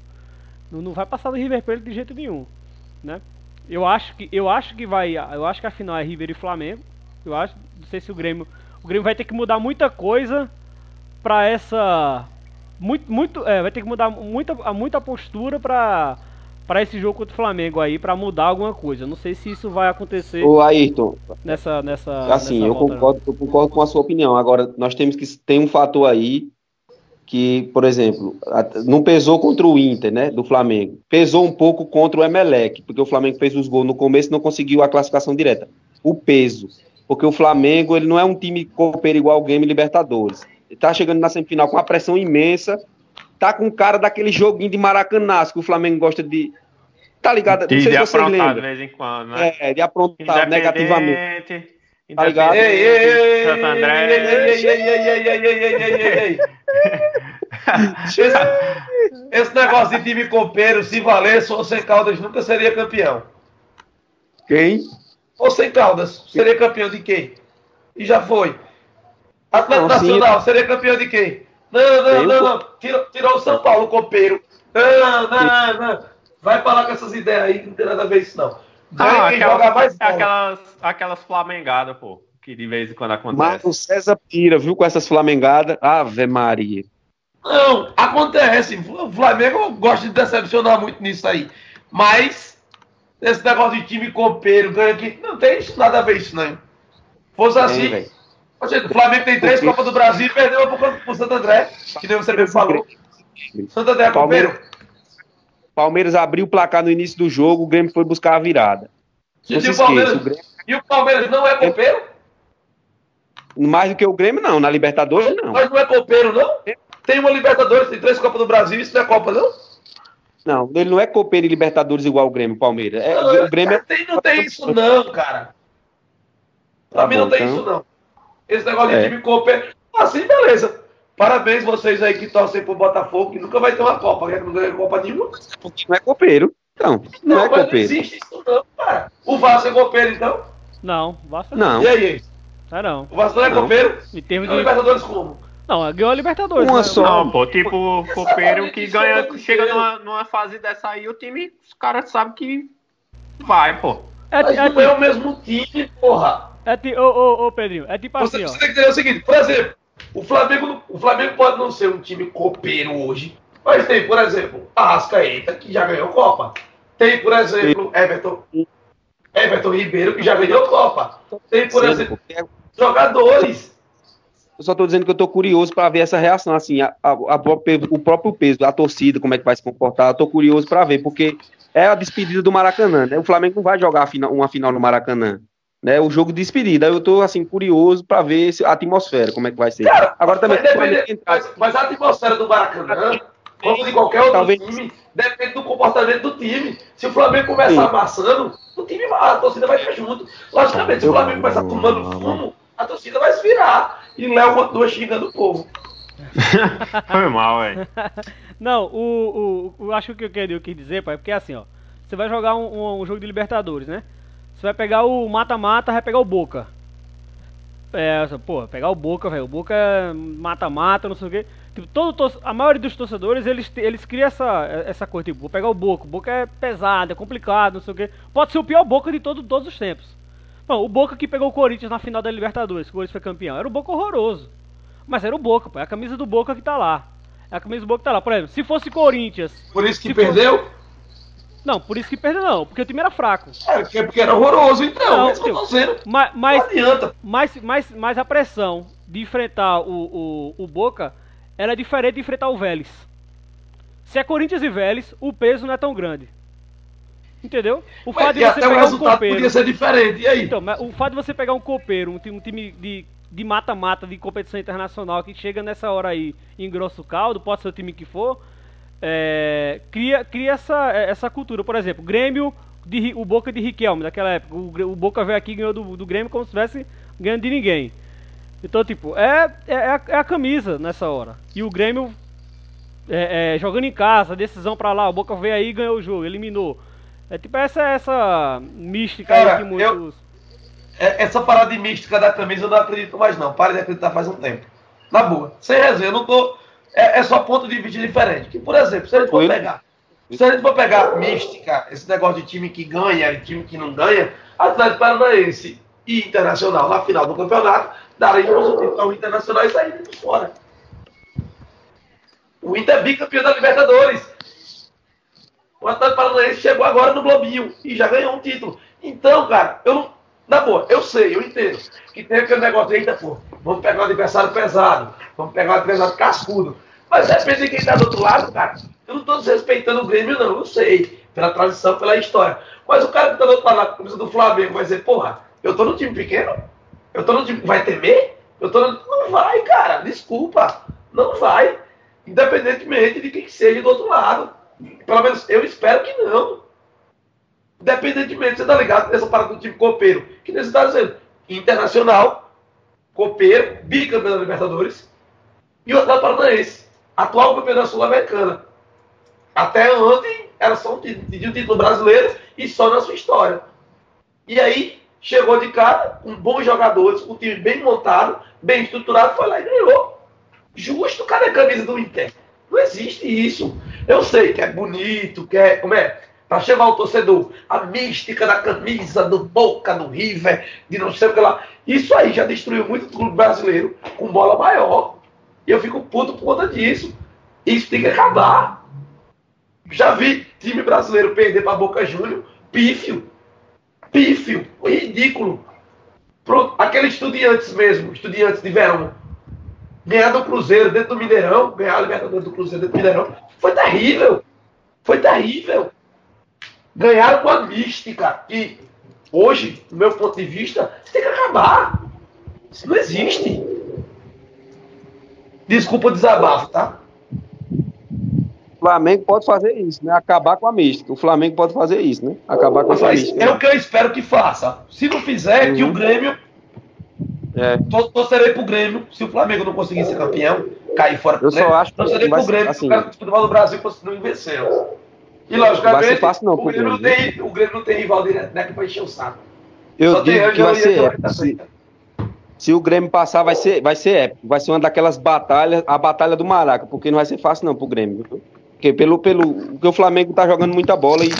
Não, não vai passar do River Plate de jeito nenhum, né? Eu acho que eu acho que vai, eu acho que a final é River e Flamengo. Eu acho, não sei se o Grêmio, o Grêmio vai ter que mudar muita coisa para essa muito muito, é, vai ter que mudar muita muita postura para para esse jogo contra o Flamengo aí, para mudar alguma coisa. Não sei se isso vai acontecer. O Ayrton. Nessa, nessa. Assim, nessa eu, volta, concordo, eu concordo com a sua opinião. Agora, nós temos que. Tem um fator aí que, por exemplo, não pesou contra o Inter, né, do Flamengo. Pesou um pouco contra o Emelec, porque o Flamengo fez os gols no começo e não conseguiu a classificação direta. O peso, porque o Flamengo, ele não é um time copeiro igual o Game Libertadores. Ele tá chegando na semifinal com uma pressão imensa, tá com cara daquele joguinho de Maracanã, que o Flamengo gosta de, Tá ligado? De, não sei de se vocês lembram. de vez em quando, né? É, de aprontar negativamente. Tá ligado? Ei, ei, ei, Santo André. Ei, ei, ei, ei, ei, ei, ei, ei, ei, ei. Esse, esse negócio de time copeiro, se valesse ou sem Caldas, nunca seria campeão. Quem? Ou sem Caldas, seria campeão de quem? E já foi. Atlético Nacional, seria campeão de quem? Não, não, não, não. Tirou, tirou o São Paulo, copeiro. Não, não, não. Vai falar com essas ideias aí que não tem nada a ver isso, não. Ah, aquelas, mais aquelas, aquelas flamengadas, pô, que de vez em quando acontece. Mas o César pira, viu, com essas flamengadas. Ave Maria. Não, acontece. O Flamengo gosta de decepcionar muito nisso aí. Mas, esse negócio de time copeiro, ganha aqui, não tem isso, nada a ver isso, não. Fosse assim. O Flamengo tem três Copas do Brasil e perdeu pro, pro Santo André, que nem você mesmo falou. Santo André é copeiro. Palmeiras abriu o placar no início do jogo, o Grêmio foi buscar a virada. E, o, Palmeiras, o Grêmio... e o Palmeiras não é copeiro? Mais do que o Grêmio, não. Na Libertadores, não. Mas não é copeiro, não? Tem uma Libertadores, tem três Copas do Brasil, isso não é Copa, não? Não, ele não é copeiro e Libertadores igual o Grêmio, Palmeiras. É, não, o Grêmio é... tem, não tem isso, não, cara. Pra tá mim bom, não tem então... isso, não. Esse negócio é. de time copeiro. Assim, beleza. Parabéns vocês aí que torcem pro Botafogo, que nunca vai ter uma Copa, né? Não ganha Copa nenhuma. Porque não é copeiro. Então, não, não é copeiro. Não existe isso não, cara. O Vasco é copeiro, então? Não, o Vasco não. E aí? É não. O Vasco não é não. copeiro? Em termos de... Libertadores como? Não, ganhou a Libertadores. Uma né? só. Não, pô, tipo, copeiro que ganha, chega numa, numa fase dessa aí, o time, os caras sabem que vai, pô. É, Mas é, não é, é o mesmo time, porra. É tipo, ô, ô, ô, Pedrinho, é tipo você, assim, ó. Você tem que entender o seguinte, por exemplo, o Flamengo, o Flamengo pode não ser um time copeiro hoje, mas tem, por exemplo, a Rascaeta, que já ganhou Copa. Tem, por exemplo, Everton, Everton Ribeiro, que já ganhou Copa. Tem, por Sim, exemplo, jogadores. Eu só estou dizendo que eu estou curioso para ver essa reação, assim, a, a, a, o próprio peso, a torcida, como é que vai se comportar. Eu estou curioso para ver, porque é a despedida do Maracanã, né? O Flamengo não vai jogar uma final no Maracanã né, o jogo de despedida. Eu tô assim curioso para ver a atmosfera, como é que vai ser. Cara, Agora também depender, mas, mas, a atmosfera do Maracanã, como de qualquer outro Talvez... time, depende do comportamento do time. Se o Flamengo começar Sim. amassando, o time a torcida vai estar junto. Logicamente, se o Flamengo começar tomando fumo, a torcida vai se virar. E Léo continua xingando o povo. [laughs] Foi mal, velho. Não, o, o, o, acho que eu queria, eu quis dizer, pai, porque assim, ó, você vai jogar um, um, um jogo de Libertadores, né? Você vai pegar o mata-mata, vai pegar o Boca. É, pô, pegar o Boca, velho. O Boca é mata-mata, não sei o quê. Tipo, todo, a maioria dos torcedores, eles, eles criam essa, essa coisa, tipo, vou pegar o Boca. O Boca é pesado, é complicado, não sei o quê. Pode ser o pior Boca de todo, todos os tempos. Não, o Boca que pegou o Corinthians na final da Libertadores, que o Corinthians foi campeão. Era o Boca horroroso. Mas era o Boca, pô. É a camisa do Boca que tá lá. É a camisa do Boca que tá lá. Por exemplo, se fosse Corinthians. Por isso que perdeu? Fosse... Não, por isso que perdeu não, porque o time era fraco. É, porque, era horroroso, então. Não, é dizendo. Mas, mas, não adianta. Mas, mas, mas a pressão de enfrentar o, o, o Boca era diferente de enfrentar o Vélez. Se é Corinthians e Vélez, o peso não é tão grande. Entendeu? O fato de você pegar o resultado um copeiro, podia ser diferente. E aí? Então, o fato de você pegar um copeiro, um time, um time de de mata-mata de competição internacional que chega nessa hora aí em grosso caldo, pode ser o time que for, é, cria, cria essa, essa cultura. Por exemplo, Grêmio, de, o Boca de Riquelme, daquela época. O, o Boca veio aqui e ganhou do, do Grêmio como se estivesse ganhando de ninguém. Então, tipo, é, é, é, a, é a camisa nessa hora. E o Grêmio é, é, jogando em casa, decisão pra lá, o Boca veio aí e ganhou o jogo, eliminou. É tipo essa, essa mística Cara, aí que muitos. Eu, é, essa parada de mística da camisa eu não acredito mais, não. Pare de acreditar faz um tempo. Na boa. Sem resenha, eu não tô. É, é só ponto de vista diferente. Que, por exemplo, se a gente for pegar. Se a gente for pegar mística, esse negócio de time que ganha e time que não ganha, Atlético Paranaense e Internacional na final do campeonato daríamos o título ao Internacional e saímos fora. O Inter é bicampeão da Libertadores. O Atlético Paranaense chegou agora no Globinho e já ganhou um título. Então, cara, eu não. Na boa, eu sei, eu entendo. Que tem aquele negócio de, eita, pô, vamos pegar um adversário pesado, vamos pegar um adversário cascudo. Mas depende de quem está do outro lado, cara. Eu não estou desrespeitando o Grêmio, não, eu sei. Pela tradição, pela história. Mas o cara que está do outro lado na do Flamengo vai dizer, porra, eu tô no time pequeno? Eu tô no time vai temer? Eu tô no... Não vai, cara. Desculpa. Não vai. Independentemente de quem seja do outro lado. Pelo menos eu espero que não. Independentemente, você tá ligado? Essa parada do time copeiro. Que nem você tá dizendo. Internacional, copeiro, bicampeão da Libertadores. E o Atlético Paranaense, atual campeão da Sul-Americana. Até ontem era só um título, um título brasileiro e só na sua história. E aí, chegou de cara, com bons jogadores, um time bem montado, bem estruturado, foi lá e ganhou. Justo, cadê a camisa do Inter? Não existe isso. Eu sei que é bonito, que é. Como é? para chamar o torcedor, a mística da camisa, do Boca, do River, de não sei o que lá. Isso aí já destruiu muito o clube brasileiro com bola maior. E eu fico puto por conta disso. Isso tem que acabar. Já vi time brasileiro perder para Boca Júnior, pífio. Pífio, ridículo. Pronto, aquele estudiantes mesmo, estudiantes de verão, ganhar do Cruzeiro dentro do Mineirão, ganhar a Libertadores do Cruzeiro dentro do Mineirão, foi terrível. Foi terrível ganharam com a mística. E hoje, do meu ponto de vista, tem que acabar. Isso não existe. Desculpa o desabafo, tá? O Flamengo pode fazer isso, né? Acabar com a mística. O Flamengo pode fazer isso, né? Acabar com essa mística. É o que eu espero que faça. Se não fizer, uhum. que o uhum. Grêmio. É. Torcerei pro Grêmio. Se o Flamengo não conseguir ser campeão, cair fora pro eu Grêmio. Só acho torcerei pro Grêmio, assim, o futebol do Brasil não venceu. E logicamente, fácil, não, o, Grêmio não tem, o Grêmio não tem rival direto, né? Que vai encher o saco. Eu Só digo que vai ser épico. Se, se, o Grêmio passar, vai ser, vai ser épico. Vai ser uma daquelas batalhas, a batalha do Maraca, porque não vai ser fácil não pro Grêmio. Porque pelo, pelo porque o Flamengo tá jogando muita bola e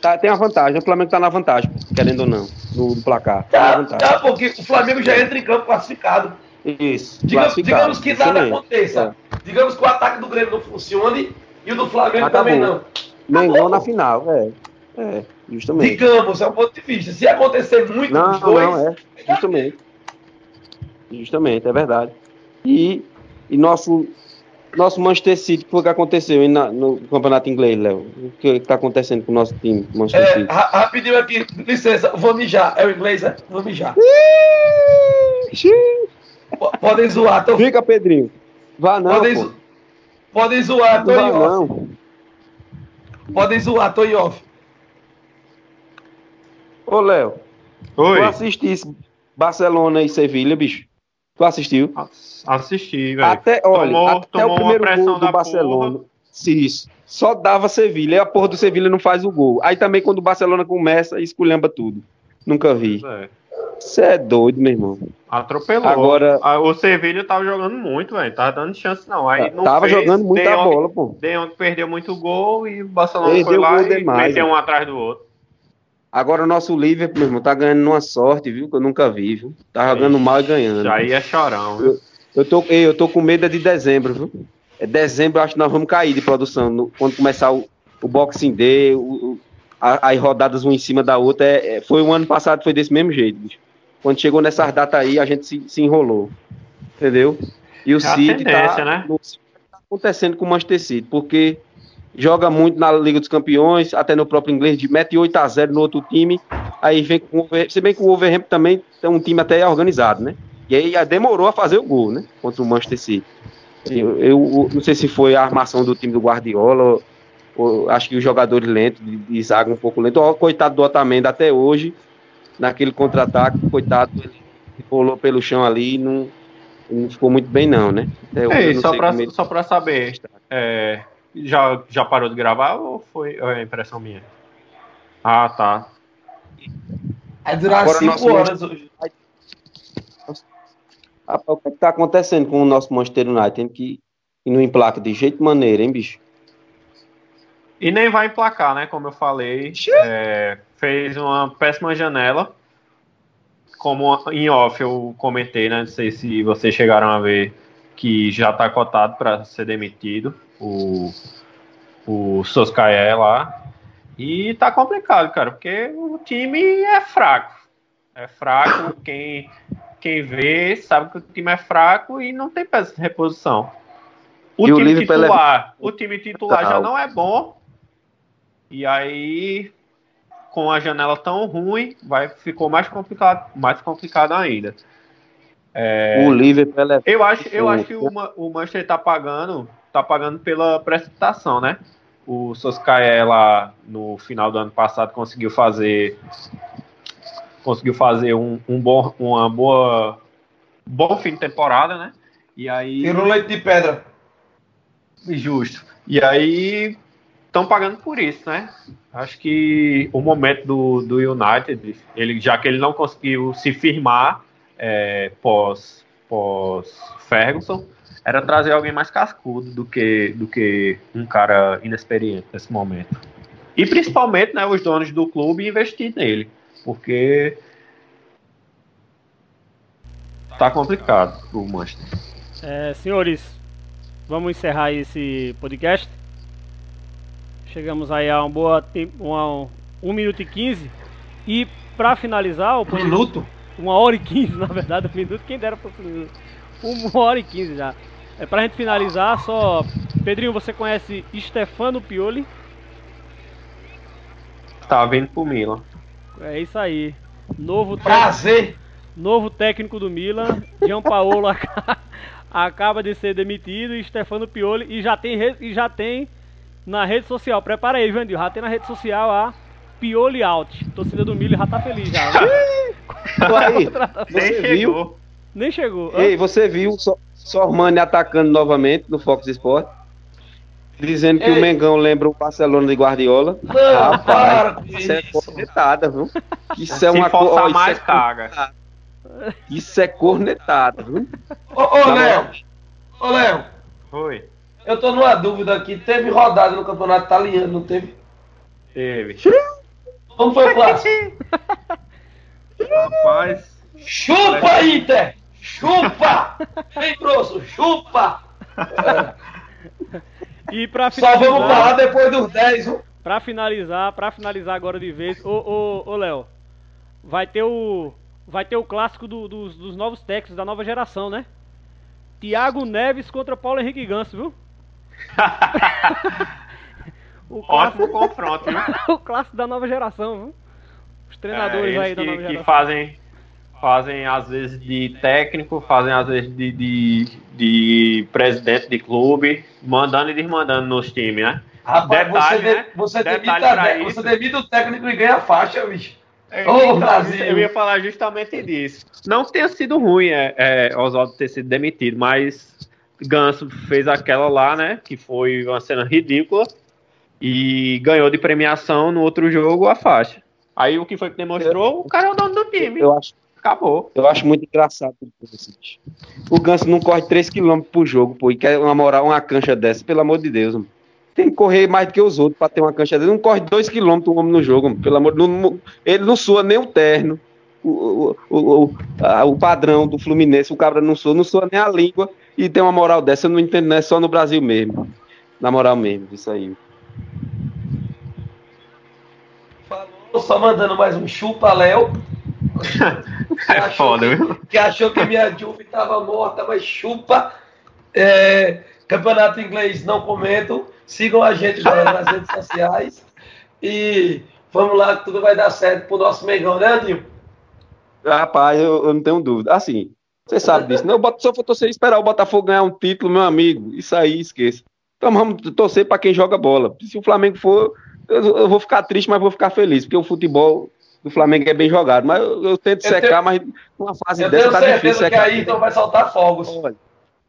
tá, tem a vantagem. O Flamengo tá na vantagem, querendo ou não, no, no placar. Tá, tá, porque o Flamengo já entra em campo classificado. Isso. Digamos, digamos que nada aconteça. É. Digamos que o ataque do Grêmio não funcione e o do Flamengo Acabou. também não. Mengão na final, é. É, justamente. Digamos, é um ponto de vista. Se acontecer muito não, dos dois. Não, é. Justamente. Justamente, é verdade. E, e nosso, nosso Manchester City, o que aconteceu no, no campeonato inglês, Léo? O que está acontecendo com o nosso time, Manchester é, City? Ra rapidinho aqui, licença, vou mijar. É o inglês, é? Vou mijar. Podem zoar, tô... Fica, Pedrinho. Vá não. Podem, podem zoar, tô Vá não. Podem zoar, tô em off. Ô, Léo. Oi. Tu assistisse Barcelona e Sevilha, bicho? Tu assistiu? Assisti, velho. Até, olha, tomou, até tomou o primeiro gol do Barcelona. Isso. Só dava Sevilha. E a porra do Sevilha não faz o gol. Aí também quando o Barcelona começa, esculhamba tudo. Nunca vi. É. Você é doido, meu irmão. Atropelou. Agora, o Sevilha tava jogando muito, velho. Tava dando chance, não. Aí não tava fez, jogando muita bola, pô. De onde perdeu muito gol e o Barcelona perdeu foi lá e demais, meteu um atrás do outro. Agora o nosso Liverpool, meu irmão, tá ganhando numa sorte, viu? Que eu nunca vi, viu? Tá jogando mal e ganhando. Já ia chorão. viu? Eu, eu, tô, eu tô com medo é de dezembro, viu? É dezembro, acho que nós vamos cair de produção. no- quando começar o, o Boxing Day, o, a- as rodadas uma em cima da outra. É, é- foi o ano passado, foi desse mesmo jeito, bicho. Quando chegou nessas datas aí, a gente se, se enrolou. Entendeu? E o É City tá, né? no- tá acontecendo com o Manchester City, porque joga muito na Liga dos Campeões, até no próprio inglês, de mete 8 a 0 no outro time, aí vem com o se bem que o Wolverhampton também é um time até organizado, né? E aí já demorou a fazer o gol, né? Contra o Manchester City. Eu, eu não sei se foi a armação do time do Guardiola, ou, ou acho que os jogadores lentos, de, de zaga um pouco lento, Ó, coitado do Otamendi até hoje, naquele contra-ataque, coitado, ele rolou pelo chão ali e não, não ficou muito bem não, né? Até Ei, não só pra, ele- só pra saber, é, já, já parou de gravar ou foi é impressão minha? Ah, tá. Vai durar Agora 5 nosso horas hoje. Rapaz, o que, é que tá acontecendo com o nosso Manchester United? Que, que não emplaca de jeito maneira, hein, bicho? E nem vai emplacar, né? Como eu falei. é, fez uma péssima janela. Como em off eu comentei, né? Não sei se vocês chegaram a ver que já tá cotado para ser demitido o, o Soskaé lá. E tá complicado, cara, porque o time é fraco. É fraco, [laughs] quem, quem vê sabe que o time é fraco e não tem peça de reposição. O E o time é titular, o time titular já não é bom. E aí, com a janela tão ruim, vai ficou mais complicado, mais complicado ainda. O Liverpool é Eu acho, eu O- acho que o, o Manchester tá pagando, tá pagando pela precipitação, né? O Soskaé lá no final do ano passado conseguiu fazer conseguiu fazer um, um bom uma boa bom fim de temporada, né? E aí Tirou leite de pedra. Justo. E aí estão pagando por isso, né? Acho que o momento do, do United, ele, já que ele não conseguiu se firmar é, pós, pós Ferguson, era trazer alguém mais cascudo do que, do que um cara inexperiente nesse momento. E principalmente né, os donos do clube investir nele, porque tá complicado o Manchester. É, senhores, vamos encerrar esse podcast. Chegamos aí a uma boa tem- uma, 1 minuto e 15. E pra finalizar, o Um podcast, minuto. uma hora e 15, [laughs] na verdade, um minuto, quem dera fosse um minuto. Uma hora e 15 já. É pra gente finalizar, só. Pedrinho, você conhece Stefano Pioli? Tá vindo pro Milan. É isso aí. Novo técnico. Prazer. Novo técnico do Milan, Gianpaolo [laughs] aca- acaba de ser demitido e Stefano Pioli e já tem re- e já tem na rede social. Prepara aí, Vandil, já tem na rede social a Pioli Out. Torcida do Milan já tá feliz já. [laughs] Aí, Nem você viu? chegou. Nem chegou. Ei, você viu So- Sormani atacando novamente no Fox Sport? Dizendo que Ei. o Mengão lembra o Barcelona de Guardiola. Não, para Rapaz, com isso é cornetada, viu? [laughs] Isso é Se uma co- forçar ó, isso mais, é caga. cornetada. Isso é cornetada, viu? Ô, ô Léo. Ô, Léo. Foi. Eu tô numa dúvida aqui. Teve rodada no campeonato italiano, não teve? Teve. Como foi o clássico? [laughs] Rapaz. Chupa, Inter! Chupa! Vem, grosso, chupa! E pra Só vamos finalizar, falar depois dos 10, viu? pra finalizar, pra finalizar agora de vez, ô ô ô Léo, vai ter o vai ter o clássico do- dos, dos novos técnicos da nova geração, né? Thiago Neves contra Paulo Henrique Ganso, viu? [laughs] o, Ótimo clássico, confronto, viu? [laughs] o clássico da nova geração, viu? Os treinadores É, aí da que, nova que geração. fazem, fazem às vezes de técnico, fazem às vezes de, de, de presidente de clube, mandando e desmandando nos times, né? Rapaz, Detalhe, você, né? você, Detalhe demita, você demita o técnico e ganha a faixa, bicho. Ô, Então, Brasil. Eu ia falar justamente disso. Não que tenha sido ruim é, é, Oswaldo ter sido demitido, mas Ganso fez aquela lá, né? Que foi uma cena ridícula. E ganhou de premiação no outro jogo a faixa. Aí o que foi que demonstrou? O cara é o dono do time. Eu acho, Acabou. eu acho muito engraçado. O Ganso não corre 3km por jogo, pô, e quer uma moral, uma cancha dessa, pelo amor de Deus, mano. tem que correr mais do que os outros para ter uma cancha dele. Não corre dois quilômetros um homem no jogo, pelo amor de Deus. Ele não sua nem o terno. O, o, o, a, o padrão do Fluminense, o cabra não sua, não sua nem a língua e tem uma moral dessa, eu não entendo, não é só no Brasil mesmo. Na moral mesmo, isso aí. Falou, só mandando mais um chupa, Léo. [laughs] é foda, viu? Que achou que minha Juve estava morta, mas chupa. É, campeonato inglês não comento. Sigam a gente galera, nas [laughs] redes sociais. E vamos lá, que tudo vai dar certo pro nosso Megão, né, Adil? Rapaz, eu, eu, não tenho dúvida. Assim, você sabe disso. Né? Eu boto, se eu for torcer esperar o Botafogo ganhar um título, meu amigo, isso aí esqueça. Então vamos torcer para quem joga bola. Se o Flamengo for, eu, eu, vou ficar triste, mas vou ficar feliz, porque o futebol do Flamengo é bem jogado. Mas eu, eu tento eu secar, tenho, mas numa fase eu dessa tá difícil. Que aí então vai soltar fogos. Olha,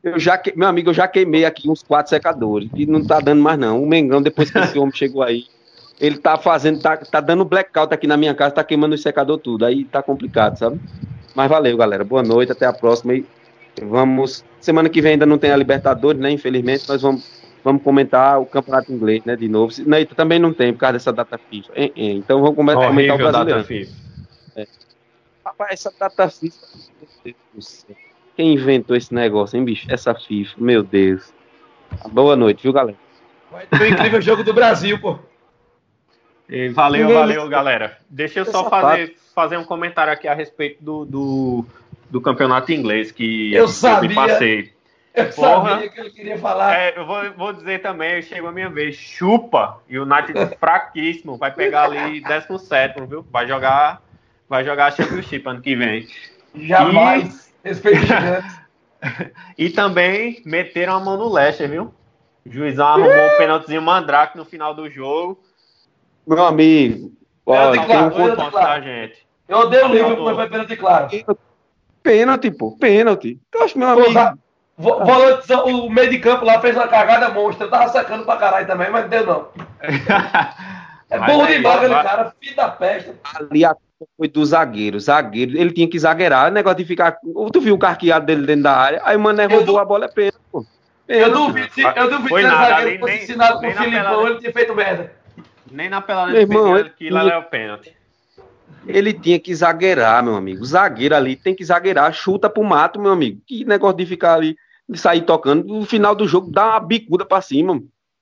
eu já, meu amigo, eu já queimei aqui uns quatro secadores e não tá dando mais não. O Mengão, depois que esse homem [laughs] chegou aí, ele tá fazendo, tá, tá dando blackout aqui na minha casa, tá queimando o secador tudo. Aí tá complicado, sabe? Mas valeu, galera. Boa noite, até a próxima. E vamos. Semana que vem ainda não tem a Libertadores, né? Infelizmente, nós vamos, vamos comentar o Campeonato Inglês, né? De novo. Não, também não tem, por causa dessa data FIFA. Então vamos comentar, comentar o brasileiro. Data FIFA. É. Rapaz, essa data FIFA. Quem inventou esse negócio, hein, bicho? Essa FIFA, meu Deus. Boa noite, viu, galera? Vai ter um incrível jogo do Brasil, pô. E valeu, valeu, galera. Deixa eu só fazer, fazer um comentário aqui a respeito do, do, do campeonato inglês que eu, sabia, eu me passei. Eu Porra, sabia que ele queria falar. É, eu vou, vou dizer também, chegou a minha vez. Chupa! E o United fraquíssimo. Vai pegar ali 17, viu? Vai jogar, vai jogar a Championship ano que vem. Jamais. E... Respeito [laughs] e também meteram a mão no Leicester, viu? O juizão arrumou um pênaltizinho mandrake no final do jogo. Meu amigo, ó, tem um ponto da gente. Eu odeio o livro, mas foi pênalti claro. Pênalti, pô, pênalti. Eu acho meu amigo. Pô, volante, o meio de campo lá fez uma cagada monstra. Eu tava sacando pra caralho também, mas não deu não. [laughs] é burro demais aquele cara, da peste. Ali a foi do zagueiro. Zagueiro, ele tinha que zagueirar. O negócio de ficar. Tu viu o carqueado dele dentro da área? Aí o Mané roubou a bola, é pênalti, pô. Eu duvido, se, eu duvido que o zagueiro fosse ensinado pro Filipão, ele tinha feito merda. Nem na pelada de irmão, ele, que lá é o pênalti. Ele tinha que zagueirar, meu amigo. Zagueiro ali tem que zagueirar, chuta pro mato, meu amigo. Que negócio de ficar ali, de sair tocando. No final do jogo, dá uma bicuda pra cima.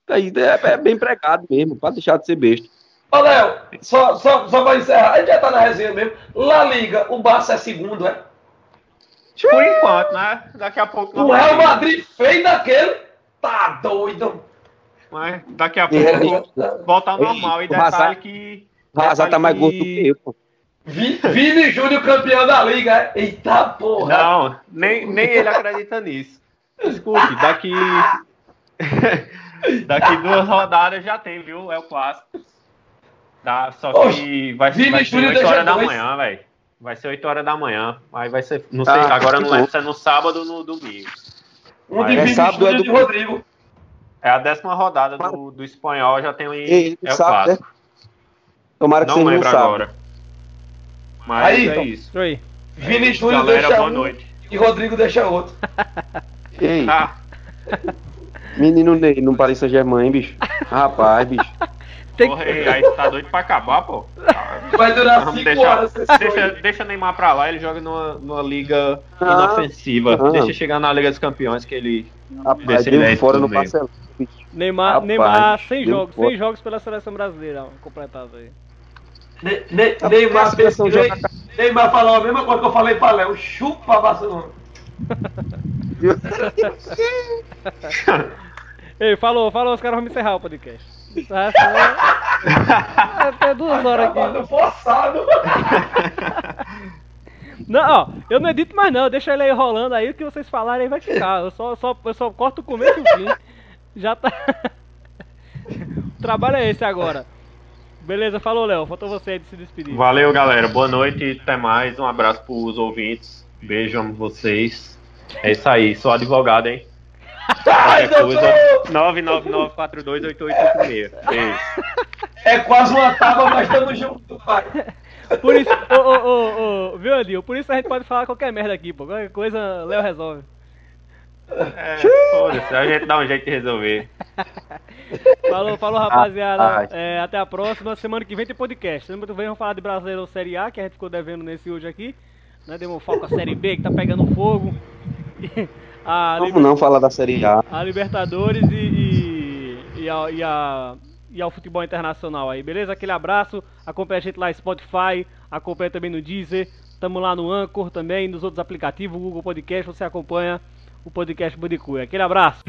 Aí é, é bem pregado mesmo, pra deixar de ser besta. Ô, Léo, só, só, só pra encerrar, a gente já tá na resenha mesmo. La Liga, o Barça é segundo, é? Por enquanto, né? Daqui a pouco. O Real Madrid fez daquele. Tá doido. Mas daqui a pouco é, volta ao normal. E detalhe que. O Hazard tá mais gordo do que eu, pô. Vini Júnior campeão da liga. É? Eita porra. Não, nem, nem ele acredita nisso. Escute, daqui. [laughs] daqui duas rodadas já tem, viu? É o clássico. Tá, só que Oxe, vai, vai ser 8 horas da manhã, velho. Vai ser 8 horas da manhã. Aí vai ser. Não sei, ah, agora não lembro se é no sábado ou no domingo. Um é sábado é do... de Rodrigo. É a décima rodada do, do espanhol, já tem um. Ei, é o sabe, né? Tomara que não seja lembro agora. Mas aí, é então, isso. Aí. Vini Júnior deixa boa um noite. e Rodrigo deixa outro. [laughs] Ei. Ah. [laughs] Menino Ney, não Paris Saint-Germain, bicho. Rapaz, bicho. Tem Porra, que... aí tá doido pra acabar, pô. Vai durar 5 horas. Deixa, deixa Neymar pra lá, ele joga numa, numa liga ah, inofensiva. Ah. Deixa chegar na Liga dos Campeões que ele. Rapaz, deu fora no Barcelona. Neymar, Rapaz, Neymar sem jogos, sem jogos pela seleção brasileira, completado aí. Ne, ne, Neymar, pensou, Neymar falou a mesma coisa que eu falei pra Léo, chupa Barcelona. [laughs] [laughs] Ei, falou, falou, os caras vão me encerrar o podcast. Tá, Até duas horas aqui. forçado. [laughs] Não, ó, eu não edito mais não, deixa ele aí rolando aí, o que vocês falarem aí vai ficar. Eu só, só, eu só corto o começo e o fim. Já tá. [laughs] o trabalho é esse agora. Beleza, falou, Léo. Faltou você aí de se despedir. Valeu, galera. Boa noite, até mais. Um abraço pros ouvintes. Beijo, amo vocês. É isso aí, sou advogado, hein? Qualquer coisa, 999428886. Beijo. É quase uma tábua, mas tamo junto, pai. Por isso, ô, ô, ô, ô, viu, Adil? Por isso a gente pode falar qualquer merda aqui, pô. Qualquer coisa, Léo resolve. É, foda-se, a gente dá um jeito de resolver. Falou, falou, rapaziada. É, até a próxima. Semana que vem tem podcast. Semana que vem vamos falar de Brasileiro Série A, que a gente ficou devendo nesse hoje aqui. Né? Deu um foco a Série B, que tá pegando fogo. A Vamos não falar da Série A. A Libertadores e, e, e, a, e, a, e ao futebol internacional aí, beleza? Aquele abraço. Acompanha a gente lá no Spotify, acompanha também no Deezer. Tamo lá no Anchor também, nos outros aplicativos, o Google Podcast, você acompanha o podcast Budicuia. Aquele abraço.